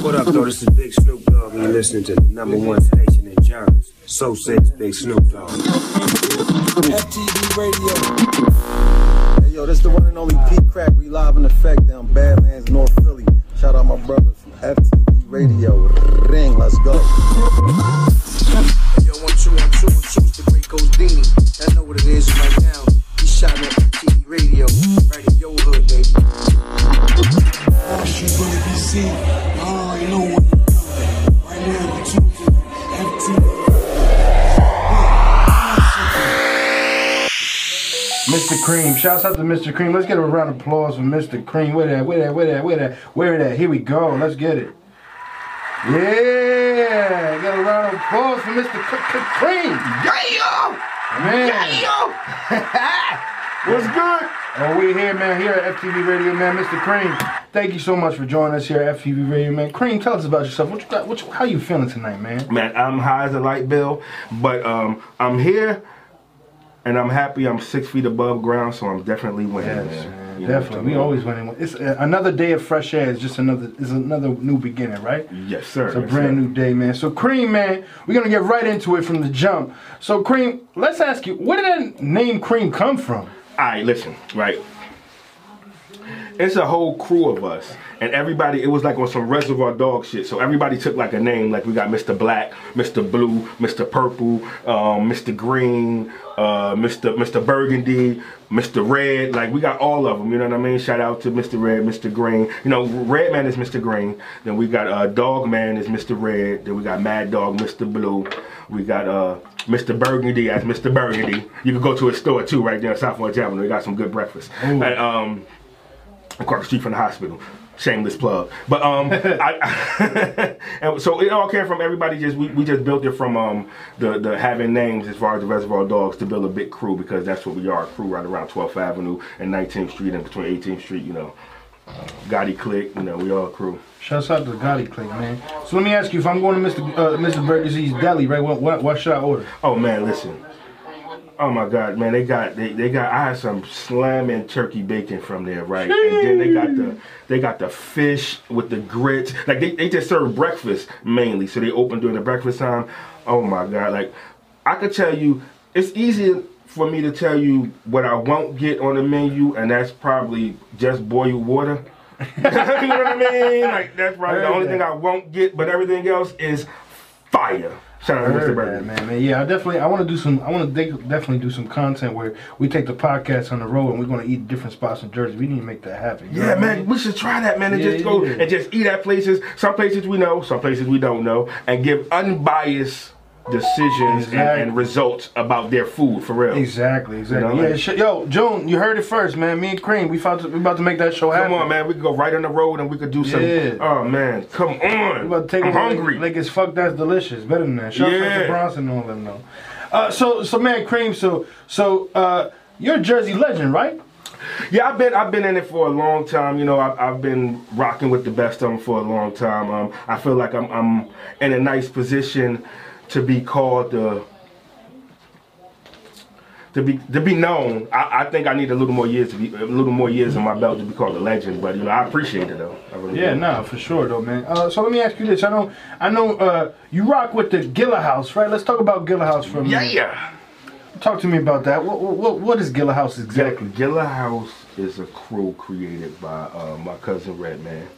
What up, though? This is Big Snoop Dogg, and you're listening to the number one station in Johns. So says Big Snoop Dogg. FTV Radio. Hey, yo, this the one and only Pete Crack. We live in effect down Badlands, North Philly. Shout out my brother from FTV Radio. Ring, let's go. Hey, yo, one, two, one, two, one, two, it's the great Godini. I know what it is right now. He's shouting at FTV Radio, right in your hood, baby. She's gonna Cream. Shouts out to Mr. Cream. Let's get a round of applause for Mr. Cream. Where that? Where that? Where that? Where that? Where that? Here we go. Let's get it. Yeah. Get a round of applause for Mr. C- C- Cream. Yeah, Man. What's good? Oh, we here, man. Here at FTV Radio, man. Mr. Cream, thank you so much for joining us here at FTV Radio, man. Cream, tell us about yourself. What you got? What you, how you feeling tonight, man? Man, I'm high as a light bill, but um, I'm here and I'm happy. I'm six feet above ground, so I'm definitely winning, Yes, man. Definitely. We talking always winning. It's uh, another day of fresh air. It's just another. It's another new beginning, right? Yes, sir. It's a yes, brand sir. new day, man. So, Cream, man, we're gonna get right into it from the jump. So, Cream, let's ask you, where did that name Cream come from? All right, listen, right. It's a whole crew of us, and everybody. It was like on some Reservoir Dog shit. So everybody took like a name. Like we got Mr. Black, Mr. Blue, Mr. Purple, um, Mr. Green, uh, Mr. Mr. Burgundy, Mr. Red. Like we got all of them. You know what I mean? Shout out to Mr. Red, Mr. Green. You know, Redman is Mr. Green. Then we got uh, Dog Man is Mr. Red. Then we got Mad Dog, Mr. Blue. We got uh, Mr. Burgundy as Mr. Burgundy. You can go to a store too, right there on South Orange Avenue. They got some good breakfast. And, um, across the street from the hospital. Shameless plug, but um, I, and so it all came from everybody. Just we, we just built it from um the the having names as far as the Reservoir Dogs to build a big crew because that's what we are a crew right around 12th Avenue and 19th Street and between 18th Street. You know, Gotti Click. You know, we all a crew. Shouts out to Gotti Click, man. So let me ask you, if I'm going to Mr. Uh, Mr. Burger's Deli, right? What, what what should I order? Oh man, listen. Oh my God, man! They got they, they got. I had some slamming turkey bacon from there, right? And then they got the they got the fish with the grits. Like they, they just serve breakfast mainly, so they open during the breakfast time. Oh my God! Like I could tell you, it's easier for me to tell you what I won't get on the menu, and that's probably just boiled water. you know what I mean? Like that's probably the only thing I won't get, but everything else is fire. Shout out to Mr. Burger. that, man, man. Yeah, I definitely. I want to do some. I want to definitely do some content where we take the podcast on the road and we're going to eat different spots in Jersey. We need to make that happen. Yeah, what I man, mean? we should try that, man, and Yeah, just go yeah. and just eat at places. Some places we know, some places we don't know, and give unbiased decisions Exactly. and, and results about their food for real. Exactly, exactly. You know, yeah, like- sh- yo, June, you heard it first, man. Me and Cream, we to, we about to make that show happen. Come on, man, we could go right on the road and we could do some. Yeah. Oh man, come on! We about to take I'm it like- hungry. Like, it's fuck that's delicious. Better than that. Shout out Yeah. to Bronson and all them though. Uh, so so man, Cream. So so uh, you're a Jersey legend, right? Yeah, I've been I've been in it for a long time. You know, I've, I've been rocking with the best of them for a long time. Um, I feel like I'm I'm in a nice position to be called the to be to be known. I, I think I need a little more years to be a little more years on my belt to be called a legend. But you know, I appreciate it though. Really Yeah, do. nah, for sure though, man. Uh, so let me ask you this. I know I know uh, you rock with the Gilla House, right? Let's talk about Gilla House for a Yeah, yeah. Talk to me about that. What what, what is Gilla House exactly? Gilla House is a crew created by uh, my cousin Redman.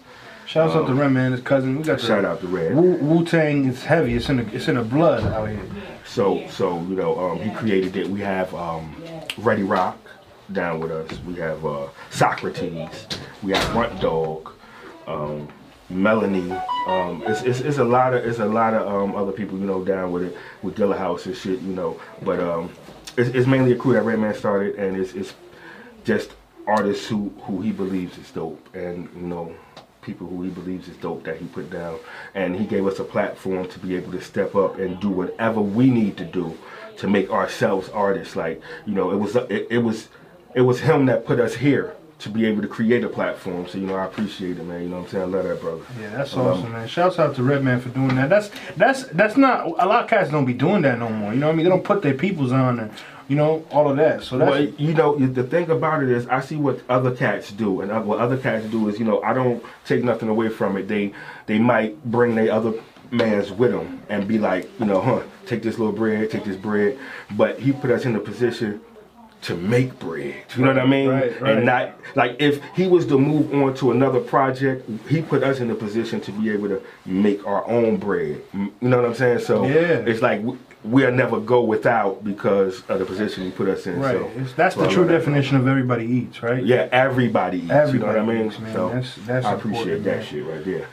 Shout out to Redman, his cousin. We got Shout out to Red. Wu Tang is heavy. It's in the it's in the blood out here. So, so you know, um, he created it. We have um, Ready Roc down with us. We have uh, Saukrates. We have Runt Dawg, um, Melanie. Um, it's, it's, it's a lot of it's a lot of um, other people you know down with it with Gilla House and shit. You know, but um, it's, it's mainly a crew that Redman started, and it's, it's just artists who who he believes is dope, and you know people who he believes is dope that he put down, and he gave us a platform to be able to step up and do whatever we need to do to make ourselves artists. Like you know, it was it, it was it was him that put us here to be able to create a platform. So you know, I appreciate it, man. You know what I'm saying? I love that, brother. Yeah, that's Um, awesome, man. Shouts out to Redman for doing that. That's that's that's not a lot of cats don't be doing that no more. You know what I mean? They don't put their peoples on and you know, all of that. So that's Well, you know, the thing about it is, I see what other cats do, and what other cats do is, you know, I don't take nothing away from it. They they might bring their other man's with them and be like, you know, huh, take this little bread, take this bread, but he put us in a position to make bread. You know what I mean? Right, right. And not like if he was to move on to another project, he put us in a position to be able to make our own bread. You know what I'm saying? So Yeah. it's like we'll never go without because of the position you put us in. right. So It's, that's so the true definition of everybody eats, right? Yeah, everybody eats. Everybody you know what I mean? eats, man. So That's- that's I appreciate that man. shit right there.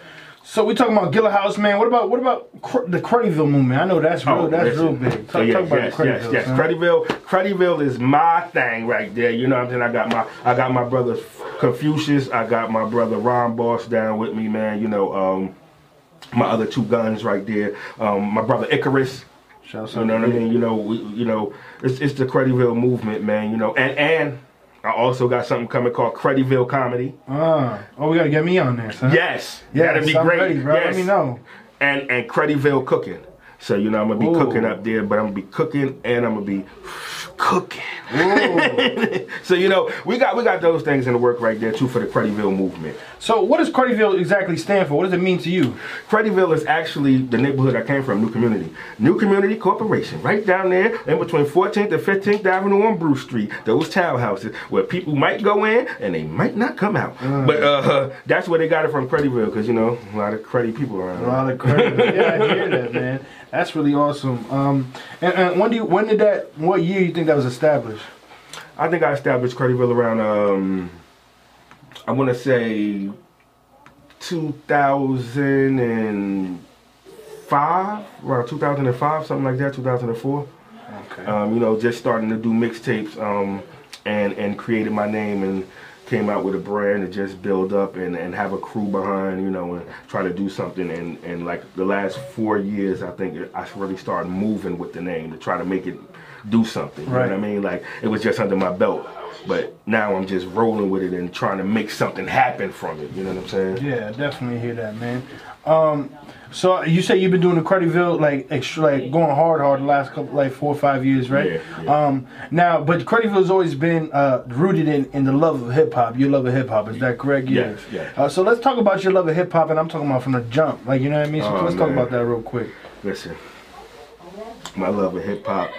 So we talking about Gilla House, man. What about what about Cr- the Cruddyville movement? I know that's real. that's listen. real big. Talk, So, Oh, yeah, talk about yes, yes, yes. Cruddyville, Cruddyville is my thing right there. You know what I'm saying? I got my, I got my brother Confucius. I got my brother Ron Boss down with me, man. You know, um, my other two guns right there. Um, my brother Icarus. Shouts You know what I mean? You know, we, you know, it's it's the Cruddyville movement, man. You know, and and I also got something coming called Cruddyville Comedy. Ah, oh, we gotta get me on there, son. Yes, yeah, that'd be I'm great. ready, bro. Yes. Let me know. and and Cruddyville cooking. So you know I'm gonna be Ooh. cooking up there, but I'm gonna be cooking and I'm gonna be cooking. So you know we got we got those things in the work right there too for the Cruddyville movement. so, what does Cruddyville exactly stand for? What does it mean to you? Cruddyville is actually the neighborhood I came from, New Community. New Community Corporation, right down there in between 14th and 15th Avenue on Bruce Street. Those townhouses where people might go in and they might not come out. But uh, that's where they got it from, Cruddyville, because you know a lot of cruddy people around. A lot of credit. yeah, I hear that, man. That's really awesome. Um, and, and when do you, when did that? What year you think that was established? I think I established Cruddyville around um I want to say 2005, around 2005, something like that, 2004. Okay. Um, you know, just starting to do mixtapes um and and created my name and came out with a brand to just build up and, and have a crew behind, you know, and try to do something. And, and like the last four years, I think I really started moving with the name to try to make it do something. You Right. know what I mean? Like it was just under my belt. But now I'm just rolling with it and trying to make something happen from it. You know what I'm saying? Yeah, definitely hear that, man. Um, so you say you've been doing the Cruddyville like extra, like going hard, hard the last couple, like four or five years, right? Yeah, yeah. Um, now, but Cruddyville's always been uh, rooted in, in the love of hip hop. Your love of hip hop, is that correct? Yeah. Yes, yes. Uh, so let's talk about your love of hip hop, and I'm talking about from the jump, like you know what I mean. So Oh, let's talk about that real quick. Listen, my love of hip hop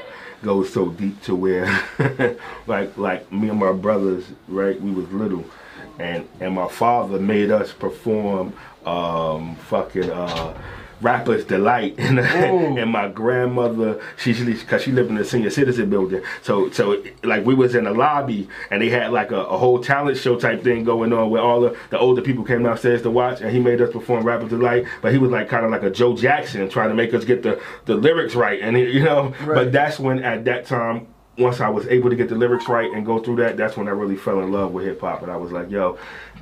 goes so deep to where, like, like me and my brothers, right? We was little, and and my father made us perform, um, fucking, uh, Rapper's Delight, and, and my grandmother, she because she lived in the senior citizen building, so so like we was in the lobby, and they had like a, a whole talent show type thing going on where all the, the older people came downstairs to watch, and he made us perform Rapper's Delight, but he was like kind of like a Joe Jackson, trying to make us get the the lyrics right, and he, you know, Right. but that's when at that time. Once I was able to get the lyrics right and go through that, that's when I really fell in love with hip hop, and I was like, "Yo,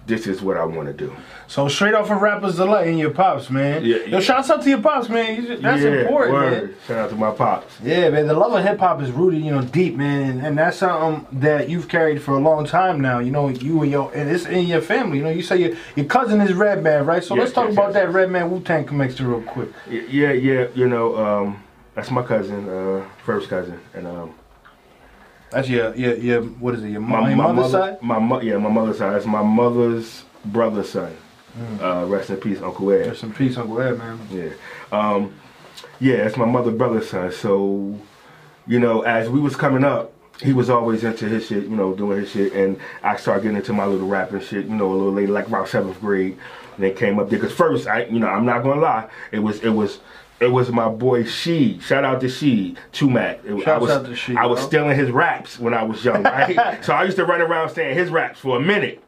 this is what I want to do." So straight off of Rappers Delight and your pops, man. Yeah, Yo, yeah. shouts out to your pops, man. You- That's Yeah, important, word. man. Shout out to my pops. Yeah, man. The love of hip hop is rooted, you know, deep, man, and, and that's something that you've carried for a long time now. You know, you and your and it's in your family. You know, you say your your cousin is Redman, right? So Yes, let's talk yes, about yes. that Redman Wu Tang connection real quick. Yeah, yeah, you know, um, that's my cousin, uh, first cousin, and um, That's your your your what is it? Your, my, your my mother's mother, side. my mo- yeah, my mother's side. That's my mother's brother's son. Uh, rest in peace, Uncle Ed. Rest in peace, Uncle Ed, man. Yeah, um, yeah, it's my mother brother's son. So, you know, as we was coming up, he was always into his shit, you know, doing his shit, and I started getting into my little rapping shit, you know, a little later, like around seventh grade, and it came up there. Cause first, I, you know, I'm not gonna lie, it was, it was. It was my boy She. Shout out to She, Chumac. It- I was, out to She, I was bro. stealing his raps when I was young, right? so I used to run around saying his raps for a minute.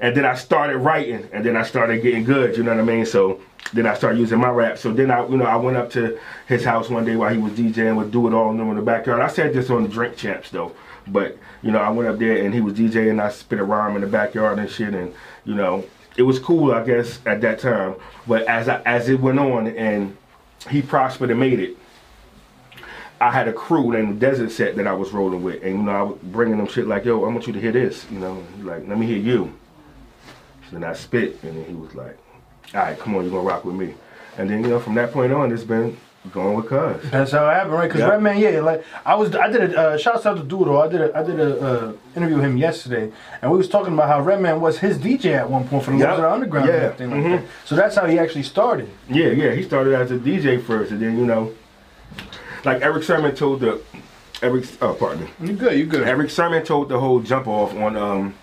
And then I started writing, and then I started getting good. You know what I mean? So then I started using my rap. So then I, you know, I went up to his house one day while he was DJing with Do It All in the backyard. I said this on the Drink Champs though, but you know, I went up there and he was DJing. And I spit a rhyme in the backyard and shit, and you know, it was cool, I guess, at that time. But as I, as it went on and he prospered and made it, I had a crew named Desert Set that I was rolling with, and you know, I was bringing them shit like, "Yo, I want you to hear this," you know, like, "Let me hear you." So then I spit, and then he was like, "All right, come on, you're gonna rock with me." And then you know, from that point on, it's been Going with cuz. That's how it happened, right? Because Yeah. Redman, yeah, like I was, I did a uh, shouts out to Doodle. I did a, I did a uh, interview with him yesterday, and we was talking about how Redman was his DJ at one point for the Yeah. Lords of the Underground and Yeah. everything like Mhm. that. So that's how he actually started. Yeah, yeah. He started as a DJ first, and then you know, like Erick Sermon told the Eric. Oh, pardon me. You good? You good? Erick Sermon told the whole jump off on um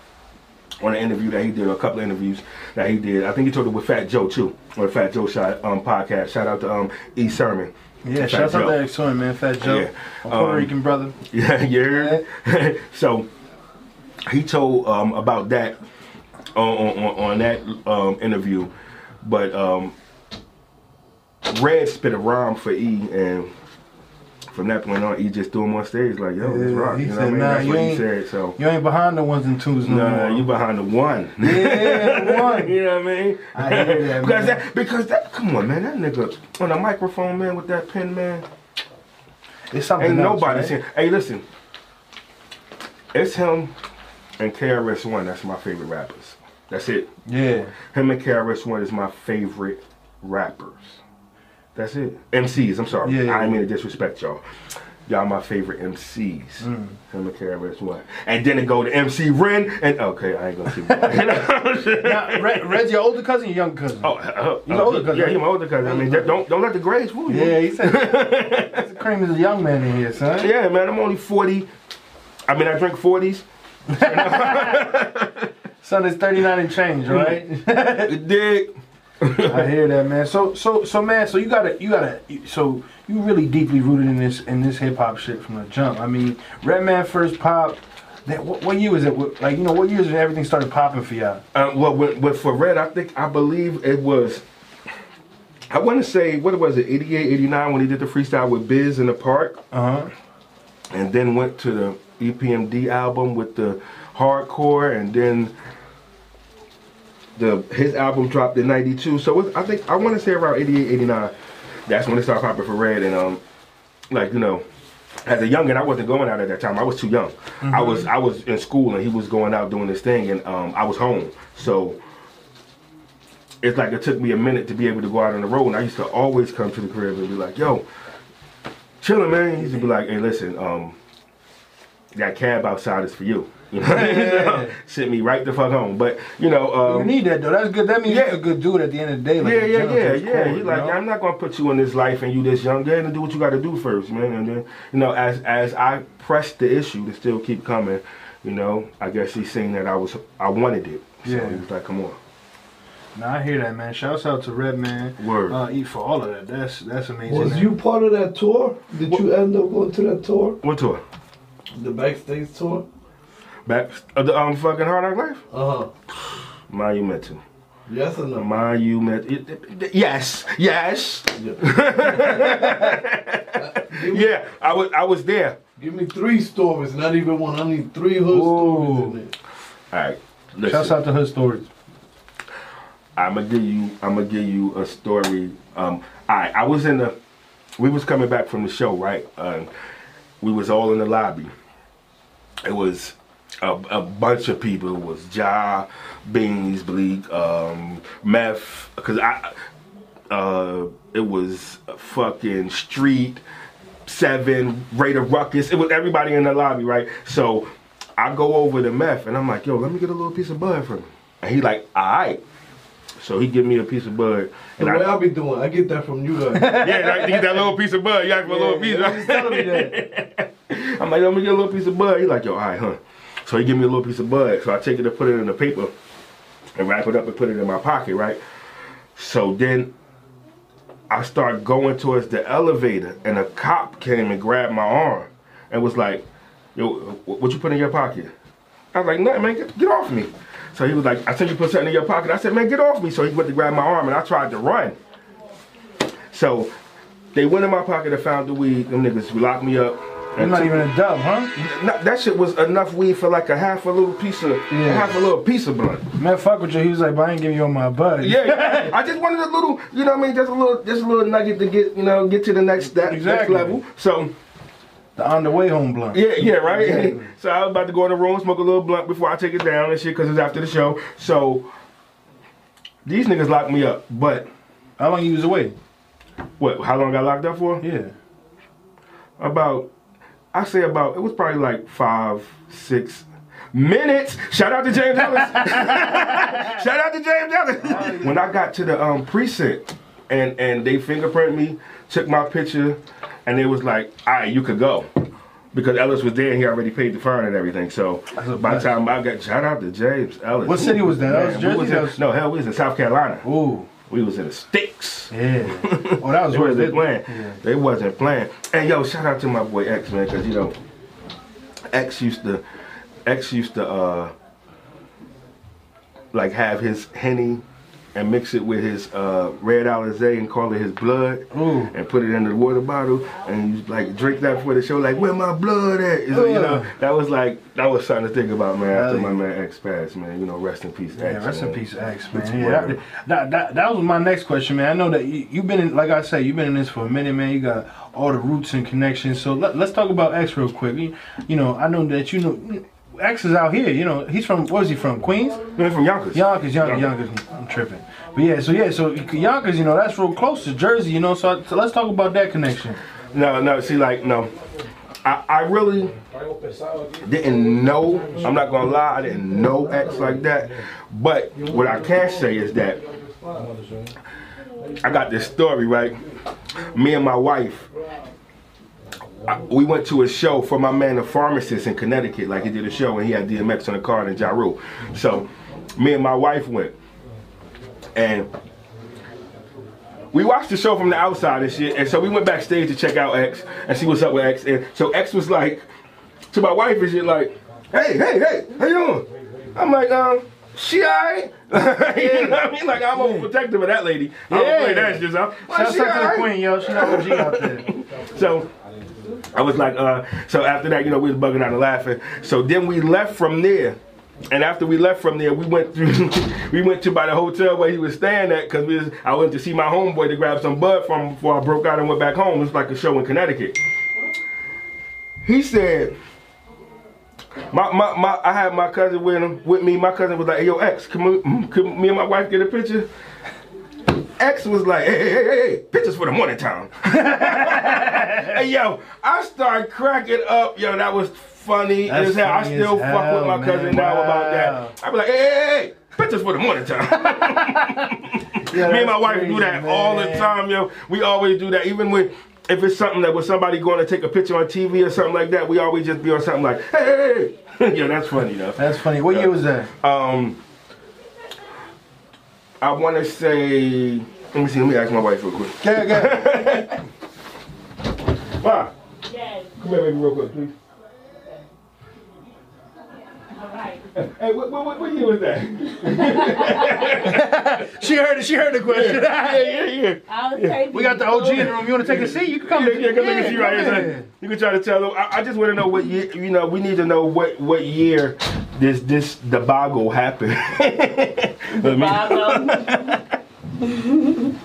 on an interview that he did, a couple of interviews that he did. I think he told it with Fat Joe too, on the Fat Joe shot um podcast. Shout out to um E Sermon. yeah, Fat shouts out to Erick Sermon, man, Fat Joe, Yeah. my Puerto Um, Rican brother. Yeah, yeah. heard? so he told um, about that on, on, on that um, interview, but um, Red spit a rhyme for E, and from that point on, he just threw him on stage like, "Yo, let's rock." he You know said, what I mean? "Nah, That's you what he ain't- said. So. You ain't behind the ones and twos no Nah, more. you behind the one. Yeah, the one. you know what I mean? I hear that, because man. that because that come on man, that nigga on the microphone man with that pen man. It's something Ain't else, nobody right? seen. Hey, listen. It's him and KRS One. That's my favorite rappers. That's it. Yeah, Him and KRS One is my favorite rappers. That's it. MCs. I'm sorry. Yeah, yeah, I didn't mean to disrespect y'all. Y'all my favorite MCs. Mm. Him and KRS One. And then it go to MC Ren and okay, I ain't gonna keep going. now, Red, Red's your older cousin, your younger cousin. Oh, uh, He's an older cousin, Yeah, he's my older cousin. I mean, don't don't let the grades fool you. yeah, he said. Cream is a young man in here, son. Yeah, man, I'm only 40. I mean, I drink 40s. Son is 39 and change, right? Dig. I hear that, man. So, so, so, man. So you gotta, you gotta. So you really deeply rooted in this, in this hip hop shit from the jump. I mean, Redman first pop. That, what, what year was it? What- Like, you know, what years when everything started popping for y'all? Uh, well, with, with for Red, I think, I believe it was, I want to say, what was it, 88, 89 when he did the freestyle with Biz in the park, Uh huh. and then went to the E EPMD album with the hardcore, and then the his album dropped in 92. So I think, I want to say around 88, 89, that's when it started popping for Red, and um, like, you know, as a youngin, I wasn't going out at that time. I was too young. I was I was in school and he was going out doing this thing, and um, I was home. So it's like it took me a minute to be able to go out on the road. And I used to always come to the crib and be like, "Yo, chillin', man." He used to be like, "Hey, listen, um, that cab outside is for you." You know, Yeah. sent me right the fuck home. But you know, um, you need that though. That's good. That means yeah. you're a good dude at the end of the day. Like yeah, yeah, yeah, yeah. core, He you like, know? I'm not gonna put you in this life and you this young. Go ahead and do what you got to do first, man. And then, you know, as as I pressed the issue to still keep coming, you know, I guess he's seen that I was I wanted it. So Yeah. he was like, come on. Nah, I hear that, man. Shouts out to Redman. Word. Uh, eat for all of that. That's that's amazing. Was man. you part of that tour? Did you end up going to that tour? What tour? The backstage tour? Back of the um fucking Hard Knock Life? Uh huh. Monumental. Yes or no? Monumental. It- it- it- Yes, yes. Give me, Yeah, I was I was there. give me three stories, not even one. I need three hood stories in there. All right. Shouts out to her stories. I'm gonna give you. I'm gonna give you a story. Um, I I was in the. We was coming back from the show, right? Uh, we was all in the lobby. It was a, a bunch of people. It was Ja, Beans, Bleek, um, Meth. Cause I. Uh, it was fucking Street, Seven, Raider Ruckus. It was everybody in the lobby, right? So I go over to Meth and I'm like, yo, let me get a little piece of bud from him. And he like, all right. So he give me a piece of bud. The And way I, I be doing, I get that from you guys. yeah, like, you get that little piece of bud. You ask for a little piece. yeah, was telling me that. I'm like, let me get a little piece of bud. He like, yo, all right, huh? So he give me a little piece of bud. So I take it and put it in the paper and wrap it up and put it in my pocket, right? So then I start going towards the elevator and a cop came and grabbed my arm and was like, yo, what you put in your pocket? I was like, nothing, man, get, get off me. So he was like, I said you put something in your pocket. I said, man, get off me. So he went to grab my arm and I tried to run. So they went in my pocket and found the weed. Them niggas locked me up. You're not even a dub, huh? no, that shit was enough weed for like a half a little piece of Yeah. half a little piece of blunt. Man, fuck with you. He was like, but I ain't giving you all my bud. Yeah, yeah. I just wanted a little, you know what I mean, just a little just a little nugget to get, you know, get to the next that Exactly. next level. So The on the way home blunt. yeah, yeah, right. Exactly. so I was about to go in the room, smoke a little blunt before I take it down and shit, cause it's after the show. So these niggas locked me up, but How long you was away? What? How long I got locked up for? Yeah. About, I say about. It was probably like five, six minutes. Shout out to James Ellis. Shout out to James Ellis. when I got to the um, precinct and and they fingerprint me, took my picture, and it was like, all right, you could go. Because Ellis was there and he already paid the fine and everything. So by the time I got shout out to James Ellis. What city was that? That was Jersey? was That was- no, hell, we was in South Carolina. Ooh. We was in the sticks. Yeah. Oh, that was They wasn't it. playing. Yeah. They wasn't playing. And yo, shout out to my boy X man, cause you know, X used to, X used to uh, like have his henny and mix it with his uh, red Alizé and call it his blood, Ooh. and put it in the water bottle and like drink that for the show. Like where my blood at? You know, you know, that was like that was something to think about, man. After my yeah. man X passed, man. You know, rest in peace, Yeah, X. rest in peace, X, man. Yeah, that, that, that, that was my next question, man. I know that you, you've been in, like I said, you've been in this for a minute, man. You got all the roots and connections. So let, let's talk about X real quick. You, you know, I know that you know X is out here. You know, he's from where is he from? Queens? No, he's from Yonkers. Yonkers, Yonkers, Yonkers. I'm tripping. But yeah, so yeah, so Yonkers, you know, that's real close to Jersey. You know, so, so let's talk about that connection. No, no. See, like, no. I, I really didn't know. I'm not gonna lie. I didn't know X like that. But what I can say is that I got this story right. Me and my wife. I, we went to a show for my man, the pharmacist in Connecticut. Like he did a show and he had DMX on the card and Ja Rule. So me and my wife went, and we watched the show from the outside and shit, and so we went backstage to check out X and see what's up with X. And so X was like to my wife and shit like, "Hey, hey, hey, how you doing?" I'm like, um. She alright? you know what I mean? Like I'm overprotective of that lady. I don't Yeah. play that shit. So, well, Shout out to the queen, yo. She's not OG out there. So I was like, uh, so after that, you know, we was bugging out and laughing. So then we left from there. And after we left from there, we went through, we went to by the hotel where he was staying at because I went to see my homeboy to grab some bud from before I broke out and went back home. It was like a show in Connecticut. He said, my, my, my, I had my cousin with him, with me. My cousin was like, hey, yo, X, can, we, mm, can me and my wife get a picture? X was like, hey, hey, hey, hey, pictures for the morning time. Hey yo, I started cracking up. Yo, that was funny That's as hell. I still fuck with my hell, cousin man. now about that. I be like, hey, hey, hey, pictures for the morning time. Me and my wife do that all the time, yo. We always do that, even when if it's something that was somebody going to take a picture on TV or something like that. We always just be on something like, hey, hey, hey. yeah, that's funny though. That's funny. What year was that? Um, I want to say. Let me see. Let me ask my wife real quick. Yeah, yeah. Ma, come here, baby, real quick, please. Hey, what, what, what, what year was that? she heard it. She heard the question. yeah, yeah, yeah. I'll take We got the OG in the room. You want to take a seat? You can come. Yeah, yeah, come yeah, see right come here. in. son. You can try to tell them. I, I just want to know what year. You know, we need to know what what year this this debacle happened. Let me-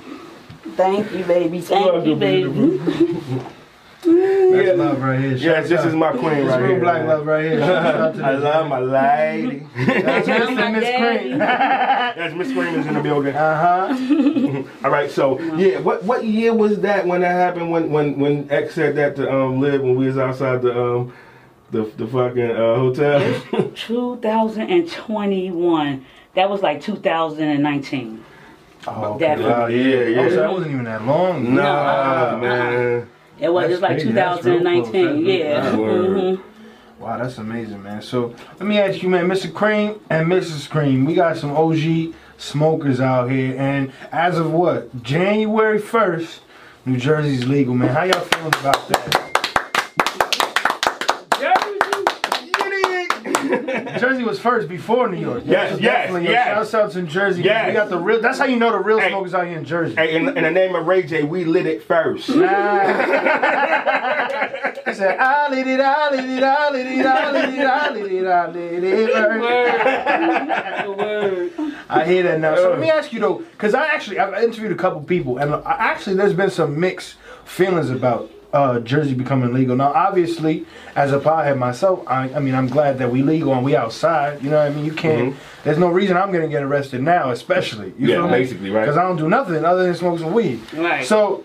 Thank you, baby. Thank you, baby. That's love right here. Yes, this is my queen right real here. black love right here. Shout out to I love my lady. That's Mr. Miss daddy. Cream. Yes, Miss Cream is in the building. Uh huh. All right, so yeah, what what year was that when that happened? When when when X said that to um live when we was outside the um the the fucking uh, hotel. 2021. That was like 2019. Oh, Definitely. Wow, yeah, yeah. Oh, so that wasn't even that long. Nah, uh-uh. man. It was That's like crazy. That's real close. 2019. Yeah. Mhm. Wow, that's amazing, man. So let me ask you, man, Mr. Cream and Mrs. Cream, we got some OG smokers out here, and as of what January first, New Jersey's legal, man. How y'all feeling about that? Jersey was first before New York. Yes, so yes, definitely, yo, yes. Shouts out to Jersey. Yes. We got the real. That's how you know the real Hey. smokers out here in Jersey. Hey, in, in the name of Ray J, we lit it first. He said, I lit it, I lit it, I lit it, I lit it, I lit it, I lit it. Word. I hear that now. So let me ask you though, because I actually I've interviewed a couple people, and I, actually there's been some mixed feelings about uh, Jersey becoming legal. Now, obviously, as a pothead myself, I, I mean I'm glad that we legal and we outside. You know what I mean? You can't. There's no reason I'm gonna get arrested now, especially. You Yeah, feel me? basically, right. Because I don't do nothing other than smoke some weed. Right. So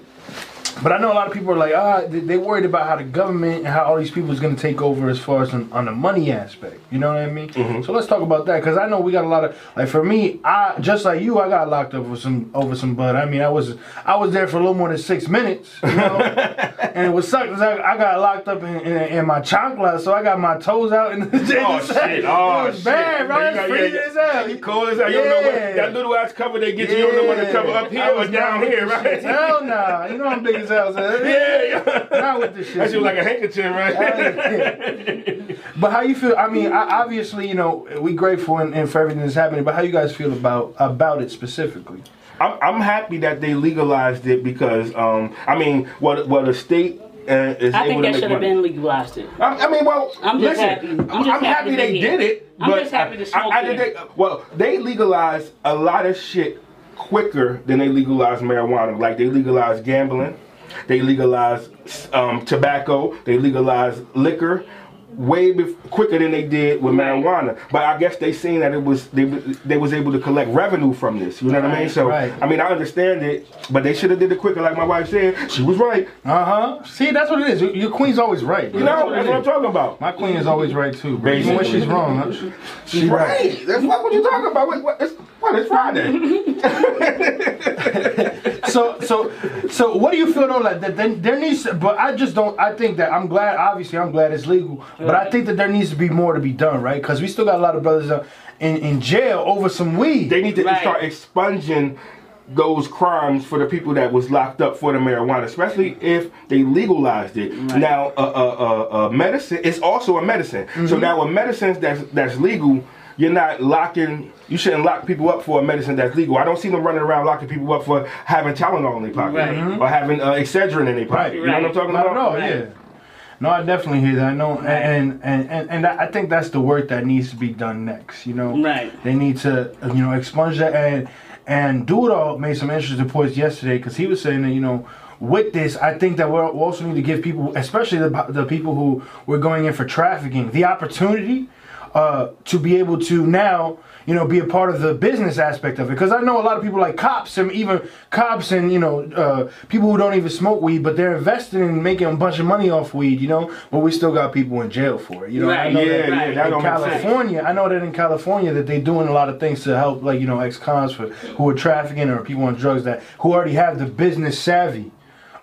but I know a lot of people are like, ah, they, they worried about how the government and how all these people is going to take over as far as on, on the money aspect. You know what I mean? Mm-hmm. So let's talk about that because I know we got a lot of like for me, I just like you, I got locked up with some over some bud. I mean, I was I was there for a little more than six minutes, you know, and it was sucked 'cause I, I got locked up in, in, in my chancla, so I got my toes out in the Oh shit! Oh it was shit! bad, It's got- freezing yeah, as hell. You cold as hell. You don't know Yeah. what that little ass cover they get you. You don't know what to cover up here or down here, right? Hell nah. You know I'm big as hell. So Yeah, yeah. Not with this shit. That shit was like a handkerchief, right? But how you feel? I mean, I, obviously, you know, we grateful and, and for everything that's happening. But how you guys feel about about it specifically? I'm, I'm happy that they legalized it because um, I mean, what what the state uh, is I able think to that make should have been legalized. It. I, I mean, well, I'm just listen, happy- I'm just happy they to did hear. it. I'm but just happy to smoke I, I, it. they, well, they legalized a lot of shit quicker than they legalized marijuana. Like they legalized gambling, they legalized um, tobacco, they legalized liquor. Way bef- quicker than they did with Right. marijuana, but I guess they seen that it was they was- they was able to collect revenue from this. You know what I mean? So Right. I mean I understand it, but they should have did it quicker. Like my wife said, she was right. Uh huh. See, that's what it is. Your queen's always right. bro. You know, it that's what I'm talking about. My queen is always right too, bro. Even when she's wrong, huh? She's right. That's what, what you talking about. What, what, it's, what, it's Friday. so so so what do you feel though like that there, there needs but i just don't i think that i'm glad obviously i'm glad it's legal but i think that there needs to be more to be done right because we still got a lot of brothers in, in jail over some weed they need to Right. start expunging those crimes for the people that was locked up for the marijuana, especially if they legalized it. Now, uh, uh, uh, uh, medicine is also a medicine. So now, with medicines that's that's legal, you're not locking. You shouldn't lock people up for a medicine that's legal. I don't see them running around locking people up for having Tylenol in their pocket Right. or having uh, Excedrin in their pocket. You know what I'm talking Not about? at all, Right. yeah. No, I definitely hear that. I know, and and and and I think that's the work that needs to be done next. You know, Right. They need to, uh, you know, expunge that and and all. Made some interesting points yesterday because he was saying that you know. With this, I think that we we also need to give people, especially the, the people who were going in for trafficking, the opportunity uh, to be able to now, you know, be a part of the business aspect of it. Because I know a lot of people like cops and even cops and you know uh, people who don't even smoke weed, but they're investing in making a bunch of money off weed. You know, but we still got people in jail for it. You know, I know Yeah, that yeah, that in. California, I know that in California that they're doing a lot of things to help, like you know, ex-cons for who are trafficking or people on drugs that who already have the business savvy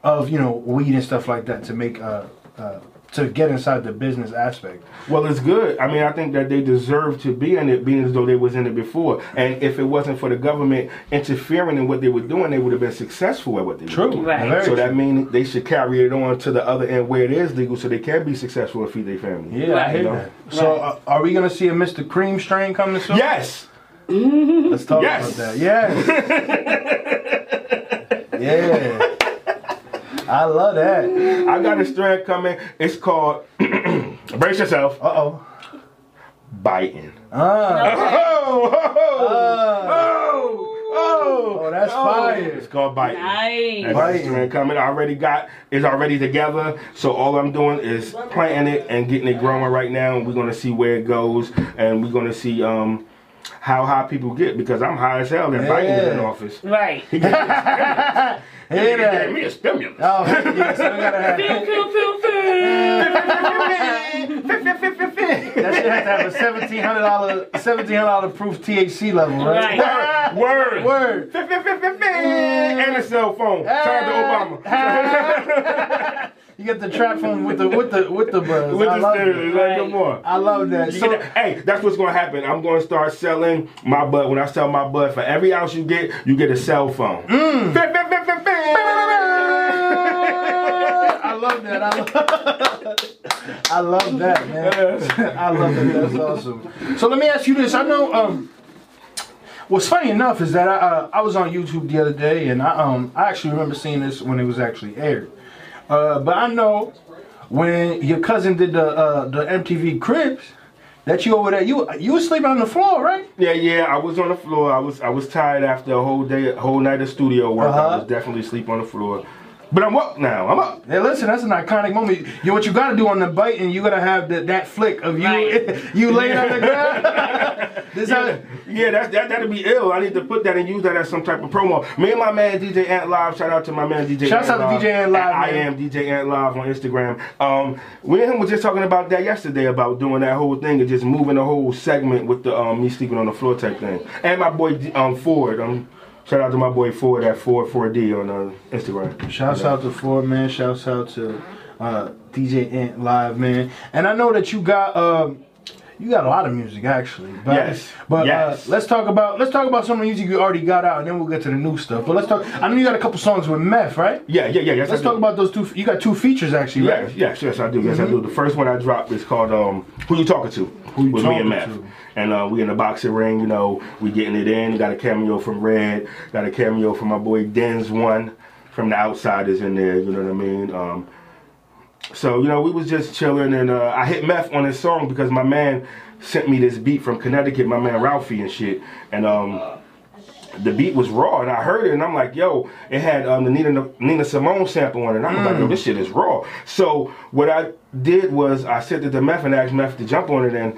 of you know weed and stuff like that to make uh, uh to get inside the business aspect. Well, it's good. I mean, I think that they deserve to be in it, being as though they was in it before. And if it wasn't for the government interfering in what they were doing, they would have been successful at what they True. were doing. Right. Very So true. that means they should carry it on to the other end where it is legal, so they can be successful and feed their family. Yeah, I Right. hear You know? that. So, uh, are we gonna see a Mr. Cream strain coming soon? Yes. Let's talk Yes. about that. Yes. yeah. I love that. I got a strand coming. It's called. brace yourself. Uh oh. Biting. Ah. Oh, oh, oh, oh, Oh, that's fire. It's called biting. I Nice. got a Biting. strand coming. I already got it's already together. So all I'm doing is planting it and getting it growing right now. And we're gonna see where it goes, and we're gonna see um how high people get because I'm high as hell. And Biden is in Yeah. office. Right. He gave me a stimulus. Hear He gave that? me a stimulus. Oh, yeah, so we gotta have that shit has to have a seventeen hundred dollar seventeen hundred dollar proof THC level, right? Right. Word. Word. And a cell phone. Shout out to Obama. You get the trap phone with the with the with the buzz. With I the it. Like, come on. I love that. So, hey, that's what's gonna happen. I'm gonna start selling my bud. When I sell my bud, for every ounce you get, you get a cell phone. Mm. I love that. I love, I love that, man. I love that. That's awesome. So let me ask you this. I know. Um, what's funny enough is that I uh, I was on YouTube the other day, and I um I actually remember seeing this when it was actually aired. Uh, but I know when your cousin did the uh, the MTV Cribs that you over there you you was sleeping on the floor, right? Yeah, yeah. I was on the floor. I was I was tired after a whole day, a whole night of studio work. I Uh-huh. was definitely sleep on the floor. But I'm up now. I'm up. Hey, listen, that's an iconic moment. You know what you gotta do on the bite, and you gotta have the, that flick of you Right. you laying on the ground. this how, Yeah, that's, that that'd be ill. I need to put that and use that as some type of promo. Me and my man DJ Ant Live. Shout out to my man DJ. Shouts Ant out to DJ Ant Live, I am DJ Ant Live on Instagram. Um, we and him was just talking about that yesterday about doing that whole thing and just moving the whole segment with the um me sleeping on the floor type thing. And my boy um Ford. Um, shout out to my boy Ford at Ford 4D on uh, Instagram. Shouts out to Ford man. Shouts out to uh, DJ Ant Live man. And I know that you got um, you got a lot of music actually. But, Yes. But Yes. Uh, let's talk about let's talk about some of the music you already got out, and then we'll get to the new stuff. But let's talk. I know you got a couple songs with Meth, right? Yeah, yeah, yeah. Yes, Let's talk about those two. You got two features actually, right? Yes, yes, yes, I do. Yes, I do. The first one I dropped is called um, "Who You Talking To" You with me Talking and Matt. To. And uh, we in the boxing ring, you know, we getting it in. Got a cameo from Red. Got a cameo from my boy Denz One from the Outsiders in there. You know what I mean? Um, so you know, we was just chilling, and uh, I hit Meth on this song because my man sent me this beat from Connecticut, my man Ralphie and shit, and um the beat was raw and I heard it and I'm like, yo, it had um, the Nina, Nina Simone sample on it. And I was like, yo, this shit is raw. So what I did was I sent it to Meth and asked Meth to jump on it and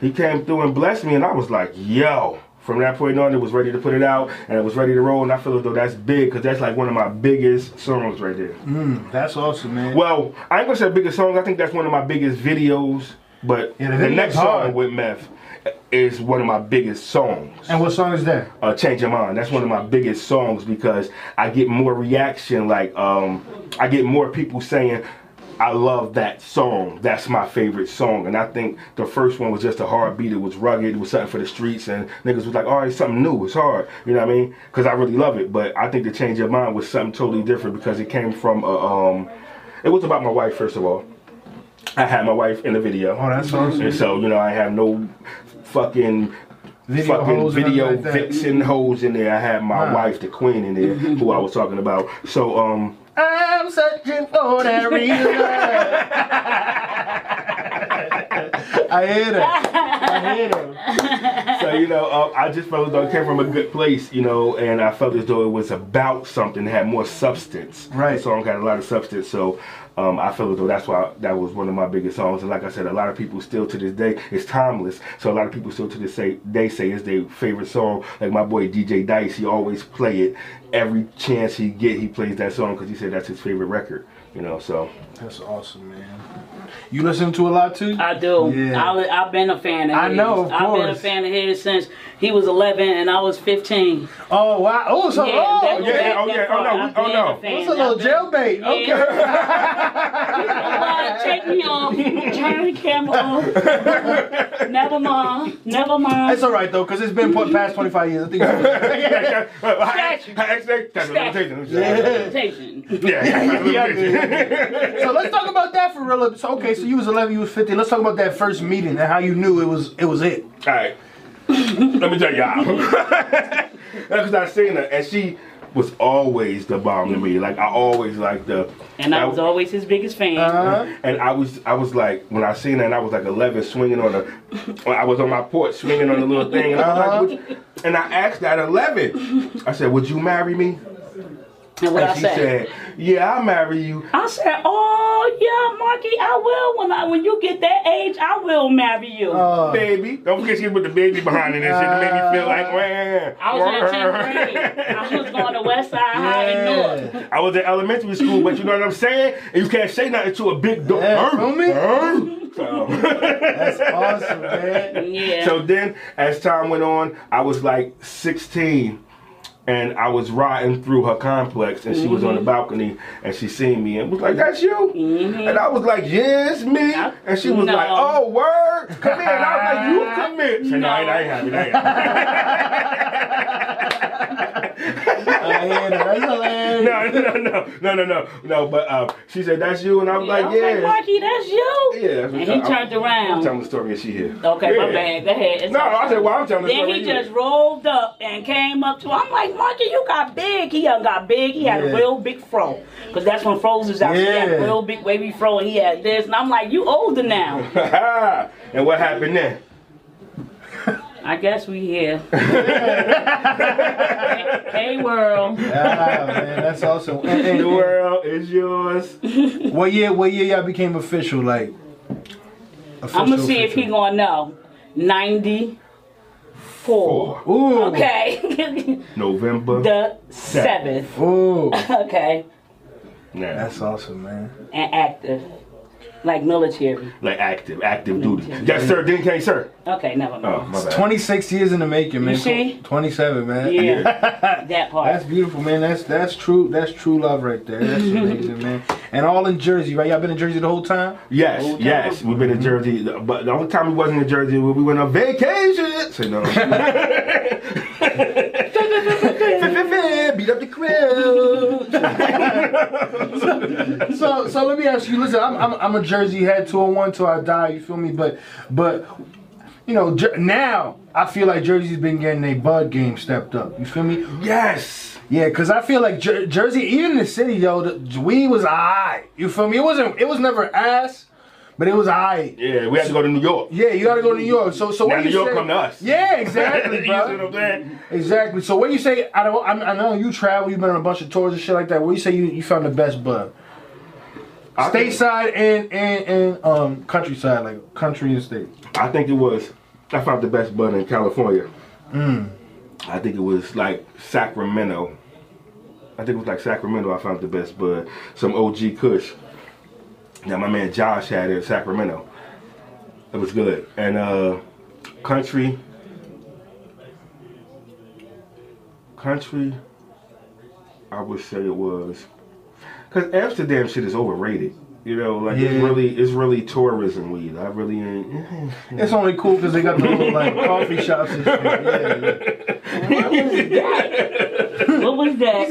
he came through and blessed me and I was like, yo. From that point on, it was ready to put it out and it was ready to roll. And I feel as though that's big because that's like one of my biggest songs right there. That's awesome, man. Well, I ain't gonna say biggest songs. I think that's one of my biggest videos. But Yeah, the the, next hard. song with Meth is one of my biggest songs and what song is that? uh, change your mind. That's one of my biggest songs because I get more reaction. Like um, I get more people saying, "I love that song. That's my favorite song." And I think the first one was just a hard beat. It was rugged. It was something for the streets, and niggas was like, all right, something new. It's hard." You know what I mean? Because I really love it. But I think the change of mind was something totally different because it came from a. Um, it was about my wife first of all. I had my wife in the video. Oh, that's awesome. And so you know, I have no fucking Video fucking and video like vixen hoes in there. I had my Wow. wife, the queen, in there, who I was talking about. So um, I'm searching for that real love. I hear that. I hear that. so you know, uh, I just felt as though it came from a good place, you know, and I felt as though it was about something that had more substance. Right. The song had a lot of substance, so um, I feel as though that's why that was one of my biggest songs. And like I said, a lot of people still to this day, it's timeless. So a lot of people still to this day, they say it's their favorite song. Like my boy DJ Dice, he always play it every chance he get. He plays that song because he said that's his favorite record. You know, so That's awesome, man. You listen to a lot too? I do. Yeah. I, I've been a fan of I his. know, of I've been a fan of his since he was 11 and I was 15. Oh wow! Oh, so Yeah, oh, that- yeah, that- oh, yeah, oh, no, I've oh, no. a fan. it's a little I've been- jailbait. Yeah. Okay. Uh, take me off. Turn the camera off. never mind. Never mind. It's all right though, cause it's been put past 25 years. I think. Statue. yeah. Station. yeah. so let's talk about that for real. So okay, so you was 11, you was 15. Let's talk about that first meeting and how you knew it was it was it. All right. Let me tell y'all. Because I seen her, and she was always the bomb to me. Like I always like the. And I was always his biggest fan. Uh-huh. And I was, I was like, when I seen her, and I was like 11, swinging on the, I was on my porch swinging on the little thing, and I was like, you- and I asked at 11, I said, would you marry me? and what and I she said. said, yeah, I'll marry you. I said, "Oh yeah, Marky, I will. When I when you get that age, I will marry you." Uh, Baby, don't forget she put the baby behind it and shit to make me feel like, man. I was in tenth grade. I was going to West Side High in North. yeah. I was in elementary school, but you know what I'm saying? And you can't say nothing to a big dog. Yeah, feel me? So, That's awesome, man. Yeah. so then, as time went on, I was like 16. And I was riding through her complex, and she was on the mm-hmm. balcony, and she seen me, and was like, "That's you." Mm-hmm. And I was like, "Yeah, it's me." And she was No. like, "Oh, word, come in." And I was like, "You come here." She "No, I I ain't happy. I ain't happy." I. That's hilarious. no, no, no, no, no, no, no. But uh, she said, "That's you," and I was I like, was "Yeah." like, Marky, that's you. Yeah, that's And he I'm- turned around. I'm telling the story, and she here. Okay, my Yeah. bad. Go ahead. It's No, I said, well, I'm telling the Then story. Then he you. just rolled up and came up to I'm like, Marky, you got big. He done got big. He had Yeah. a real big fro. Because that's when froze was out. He had a real big wavy fro and he had this. And I'm like, you older now. and what happened then? I guess we here. hey, world. Ah, man, that's awesome. And- and- The world is yours. what year? What year y'all became official? Like, official, I'm gonna see if he gonna know. 94. Ooh. Okay. November. the seventh. Ooh. Okay. Nah, That's awesome, man. And active. Like military. like active, active duty. Yes, sir. Then can't, sir. Okay, never oh, mind. Oh, my bad. 26 years in the making, man. You see? 27, man. Yeah. that part. That's beautiful, man. That's that's true. That's true love right there. That's amazing, man. And all in Jersey, right? Y'all been in Jersey the whole time? Yes, Whole yes. We've been in Jersey, but the only time we wasn't in Jersey, we we went on vacation. So no. Beat up the crib. so, so let me ask you. Listen, I'm, I'm, I'm a Jersey head, 201 till I die. You feel me? But, but, you know, now I feel like Jersey's been getting a bud game stepped up. You feel me? yes. Yeah, cause I feel like Jer- Jersey, even the city, yo, the weed was alright. You feel me? It wasn't. It was never ass, but it was alright. Yeah, we had to go to New York. Yeah, you gotta go to New York. So, so Now when New you York say, come to us. Yeah, exactly, you what bro. I'm saying? Exactly. So when you say I don't, I, I know you travel, you've been on a bunch of tours and shit like that. Where you say you, you found the best bud? I Stateside and and and um countryside, like country and state. I think it was. I found the best bud in California. Mm. I think it was like Sacramento. I think it was like Sacramento. I found the best bud. Some OG Kush. Now my man Josh had it in Sacramento. It was good. And uh country. Country. I would say it was. Cause Amsterdam shit is overrated. You know, like Yeah. it's really it's really tourism weed. I really ain't. Eh, eh, eh. It's only cool because they got the little like coffee shops and shit. Yeah, yeah. What was that?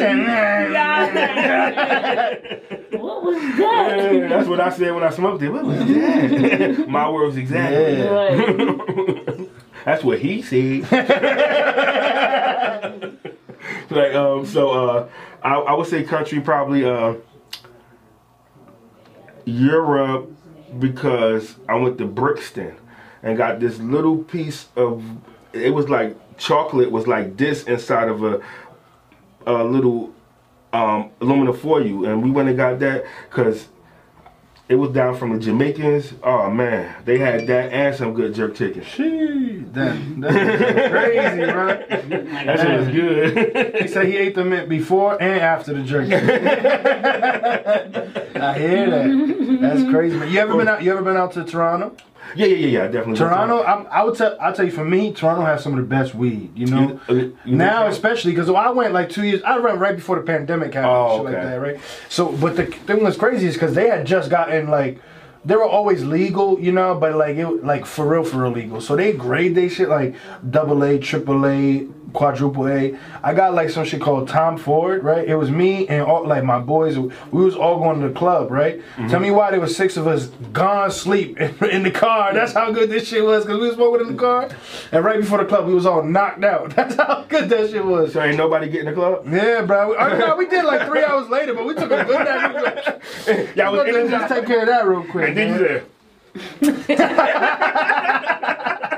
What was that? Yeah, that's what I said when I smoked it. What was that? My words exactly. Yeah. Right. That's what he said. like um, so uh, I, I would say country probably uh, Europe because I went to Brixton and got this little piece of it was like chocolate was like this inside of a a little um, aluminum you, and we went and got that because it was down from the Jamaicans. Oh man, they had that and some good jerk chicken. Sheesh, that, that's crazy, right? That shit was good. He said he ate the mint before and after the jerky. I hear that. That's crazy. Man. You ever been out? You ever been out to Toronto? Yeah, yeah, yeah, yeah. Definitely. Toronto, I'm, I would tell. I'll tell you. For me, Toronto has some of the best weed. You know. You- uh, you- you now, especially because I went like two years. I went right before the pandemic happened, Oh, shit like that, right? So, but the thing was crazy is because they had just gotten like. They were always legal, you know, but like it like for real, for real legal. So they grade they shit like double A, triple A, quadruple A. I got like some shit called Tom Ford, right? It was me and all like my boys. We was all going to the club, right? Mm-hmm. Tell me why there was six of us gone sleep in, the car. That's how good this shit was because we was smoking in the car. And right before the club, we was all knocked out. That's how good that shit was. So ain't nobody getting the club. Yeah, bro. I mean, we did like three hours later, but we took a good nap. We like, Y'all was just take care of that real quick. And then you man.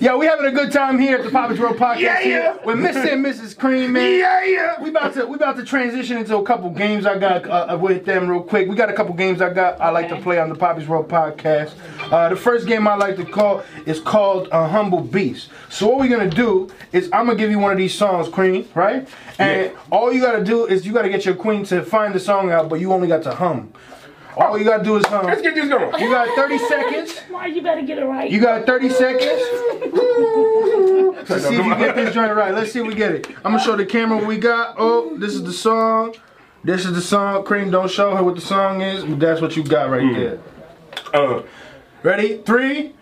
Yo, we having a good time here at the Papa's Road Podcast Yeah, yeah. with Mr. and Mrs. Cream, man. yeah, yeah. We about to we about to transition into a couple games I got uh, with them real quick. We got a couple games I got I like to play on the Poppy's Road podcast. Uh, the first game I like to call is called uh, Humble Beast. So what we're gonna do is I'm gonna give you one of these songs, Queen, right? And Yeah. all you gotta do is you gotta get your queen to find the song out, but you only got to hum. All you gotta do is hum. Let's get this going. You got 30 seconds. Why you better get it right? You got 30 seconds. Let's see if you get this joint right. Let's see if we get it. I'm gonna show the camera what we got. Oh, this is the song. This is the song. Cream, don't show her what the song is. But that's what you got right there. Uh, Ready? Three,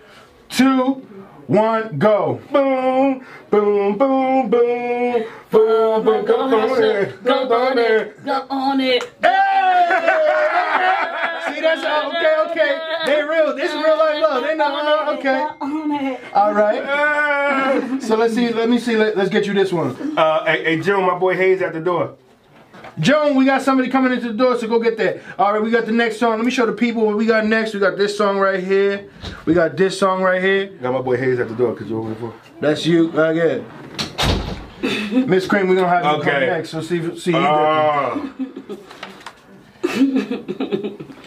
two, one, go. boom, boom, boom, boom, boom, boom. Go hustle, go on it, go on it. See, that's okay, okay. They real. This is real life love. They know. uh, okay. Go on it. All right. So let's see. Let me see. Let, let's get you this one. Uh, hey, hey, Jim, my boy Hayes at the door. Joan, we got somebody coming into the door, so go get that. All right, we got the next song. Let me show the people what we got next. We got this song right here. We got this song right here. Got my boy Hayes at the door because you over for. That's you. Right here. Miss Cream, we're gonna have you come next. So see, see you. Uh,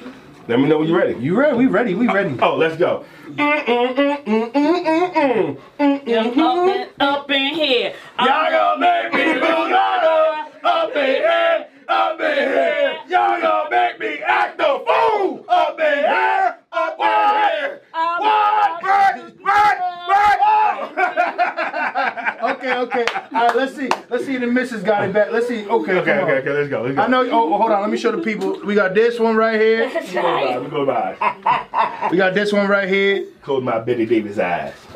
let me know when you're ready. you ready? We ready? We ready? Oh, let's go. Up in, up in here. Y'all gonna make me lose up in here, up in here. Y'all gonna make me act a fool up in here, up in here. Um, what? Um, what? What? What? Um, okay, okay. All right, let's see. Let's see if the missus got it back. Let's see. Okay, Okay, okay, okay. Let's go. Let's go. I know. Oh, oh, hold on. Let me show the people. We got this one right here. That's Let right. me go by. We got this one right here. Close my Betty Davis eyes.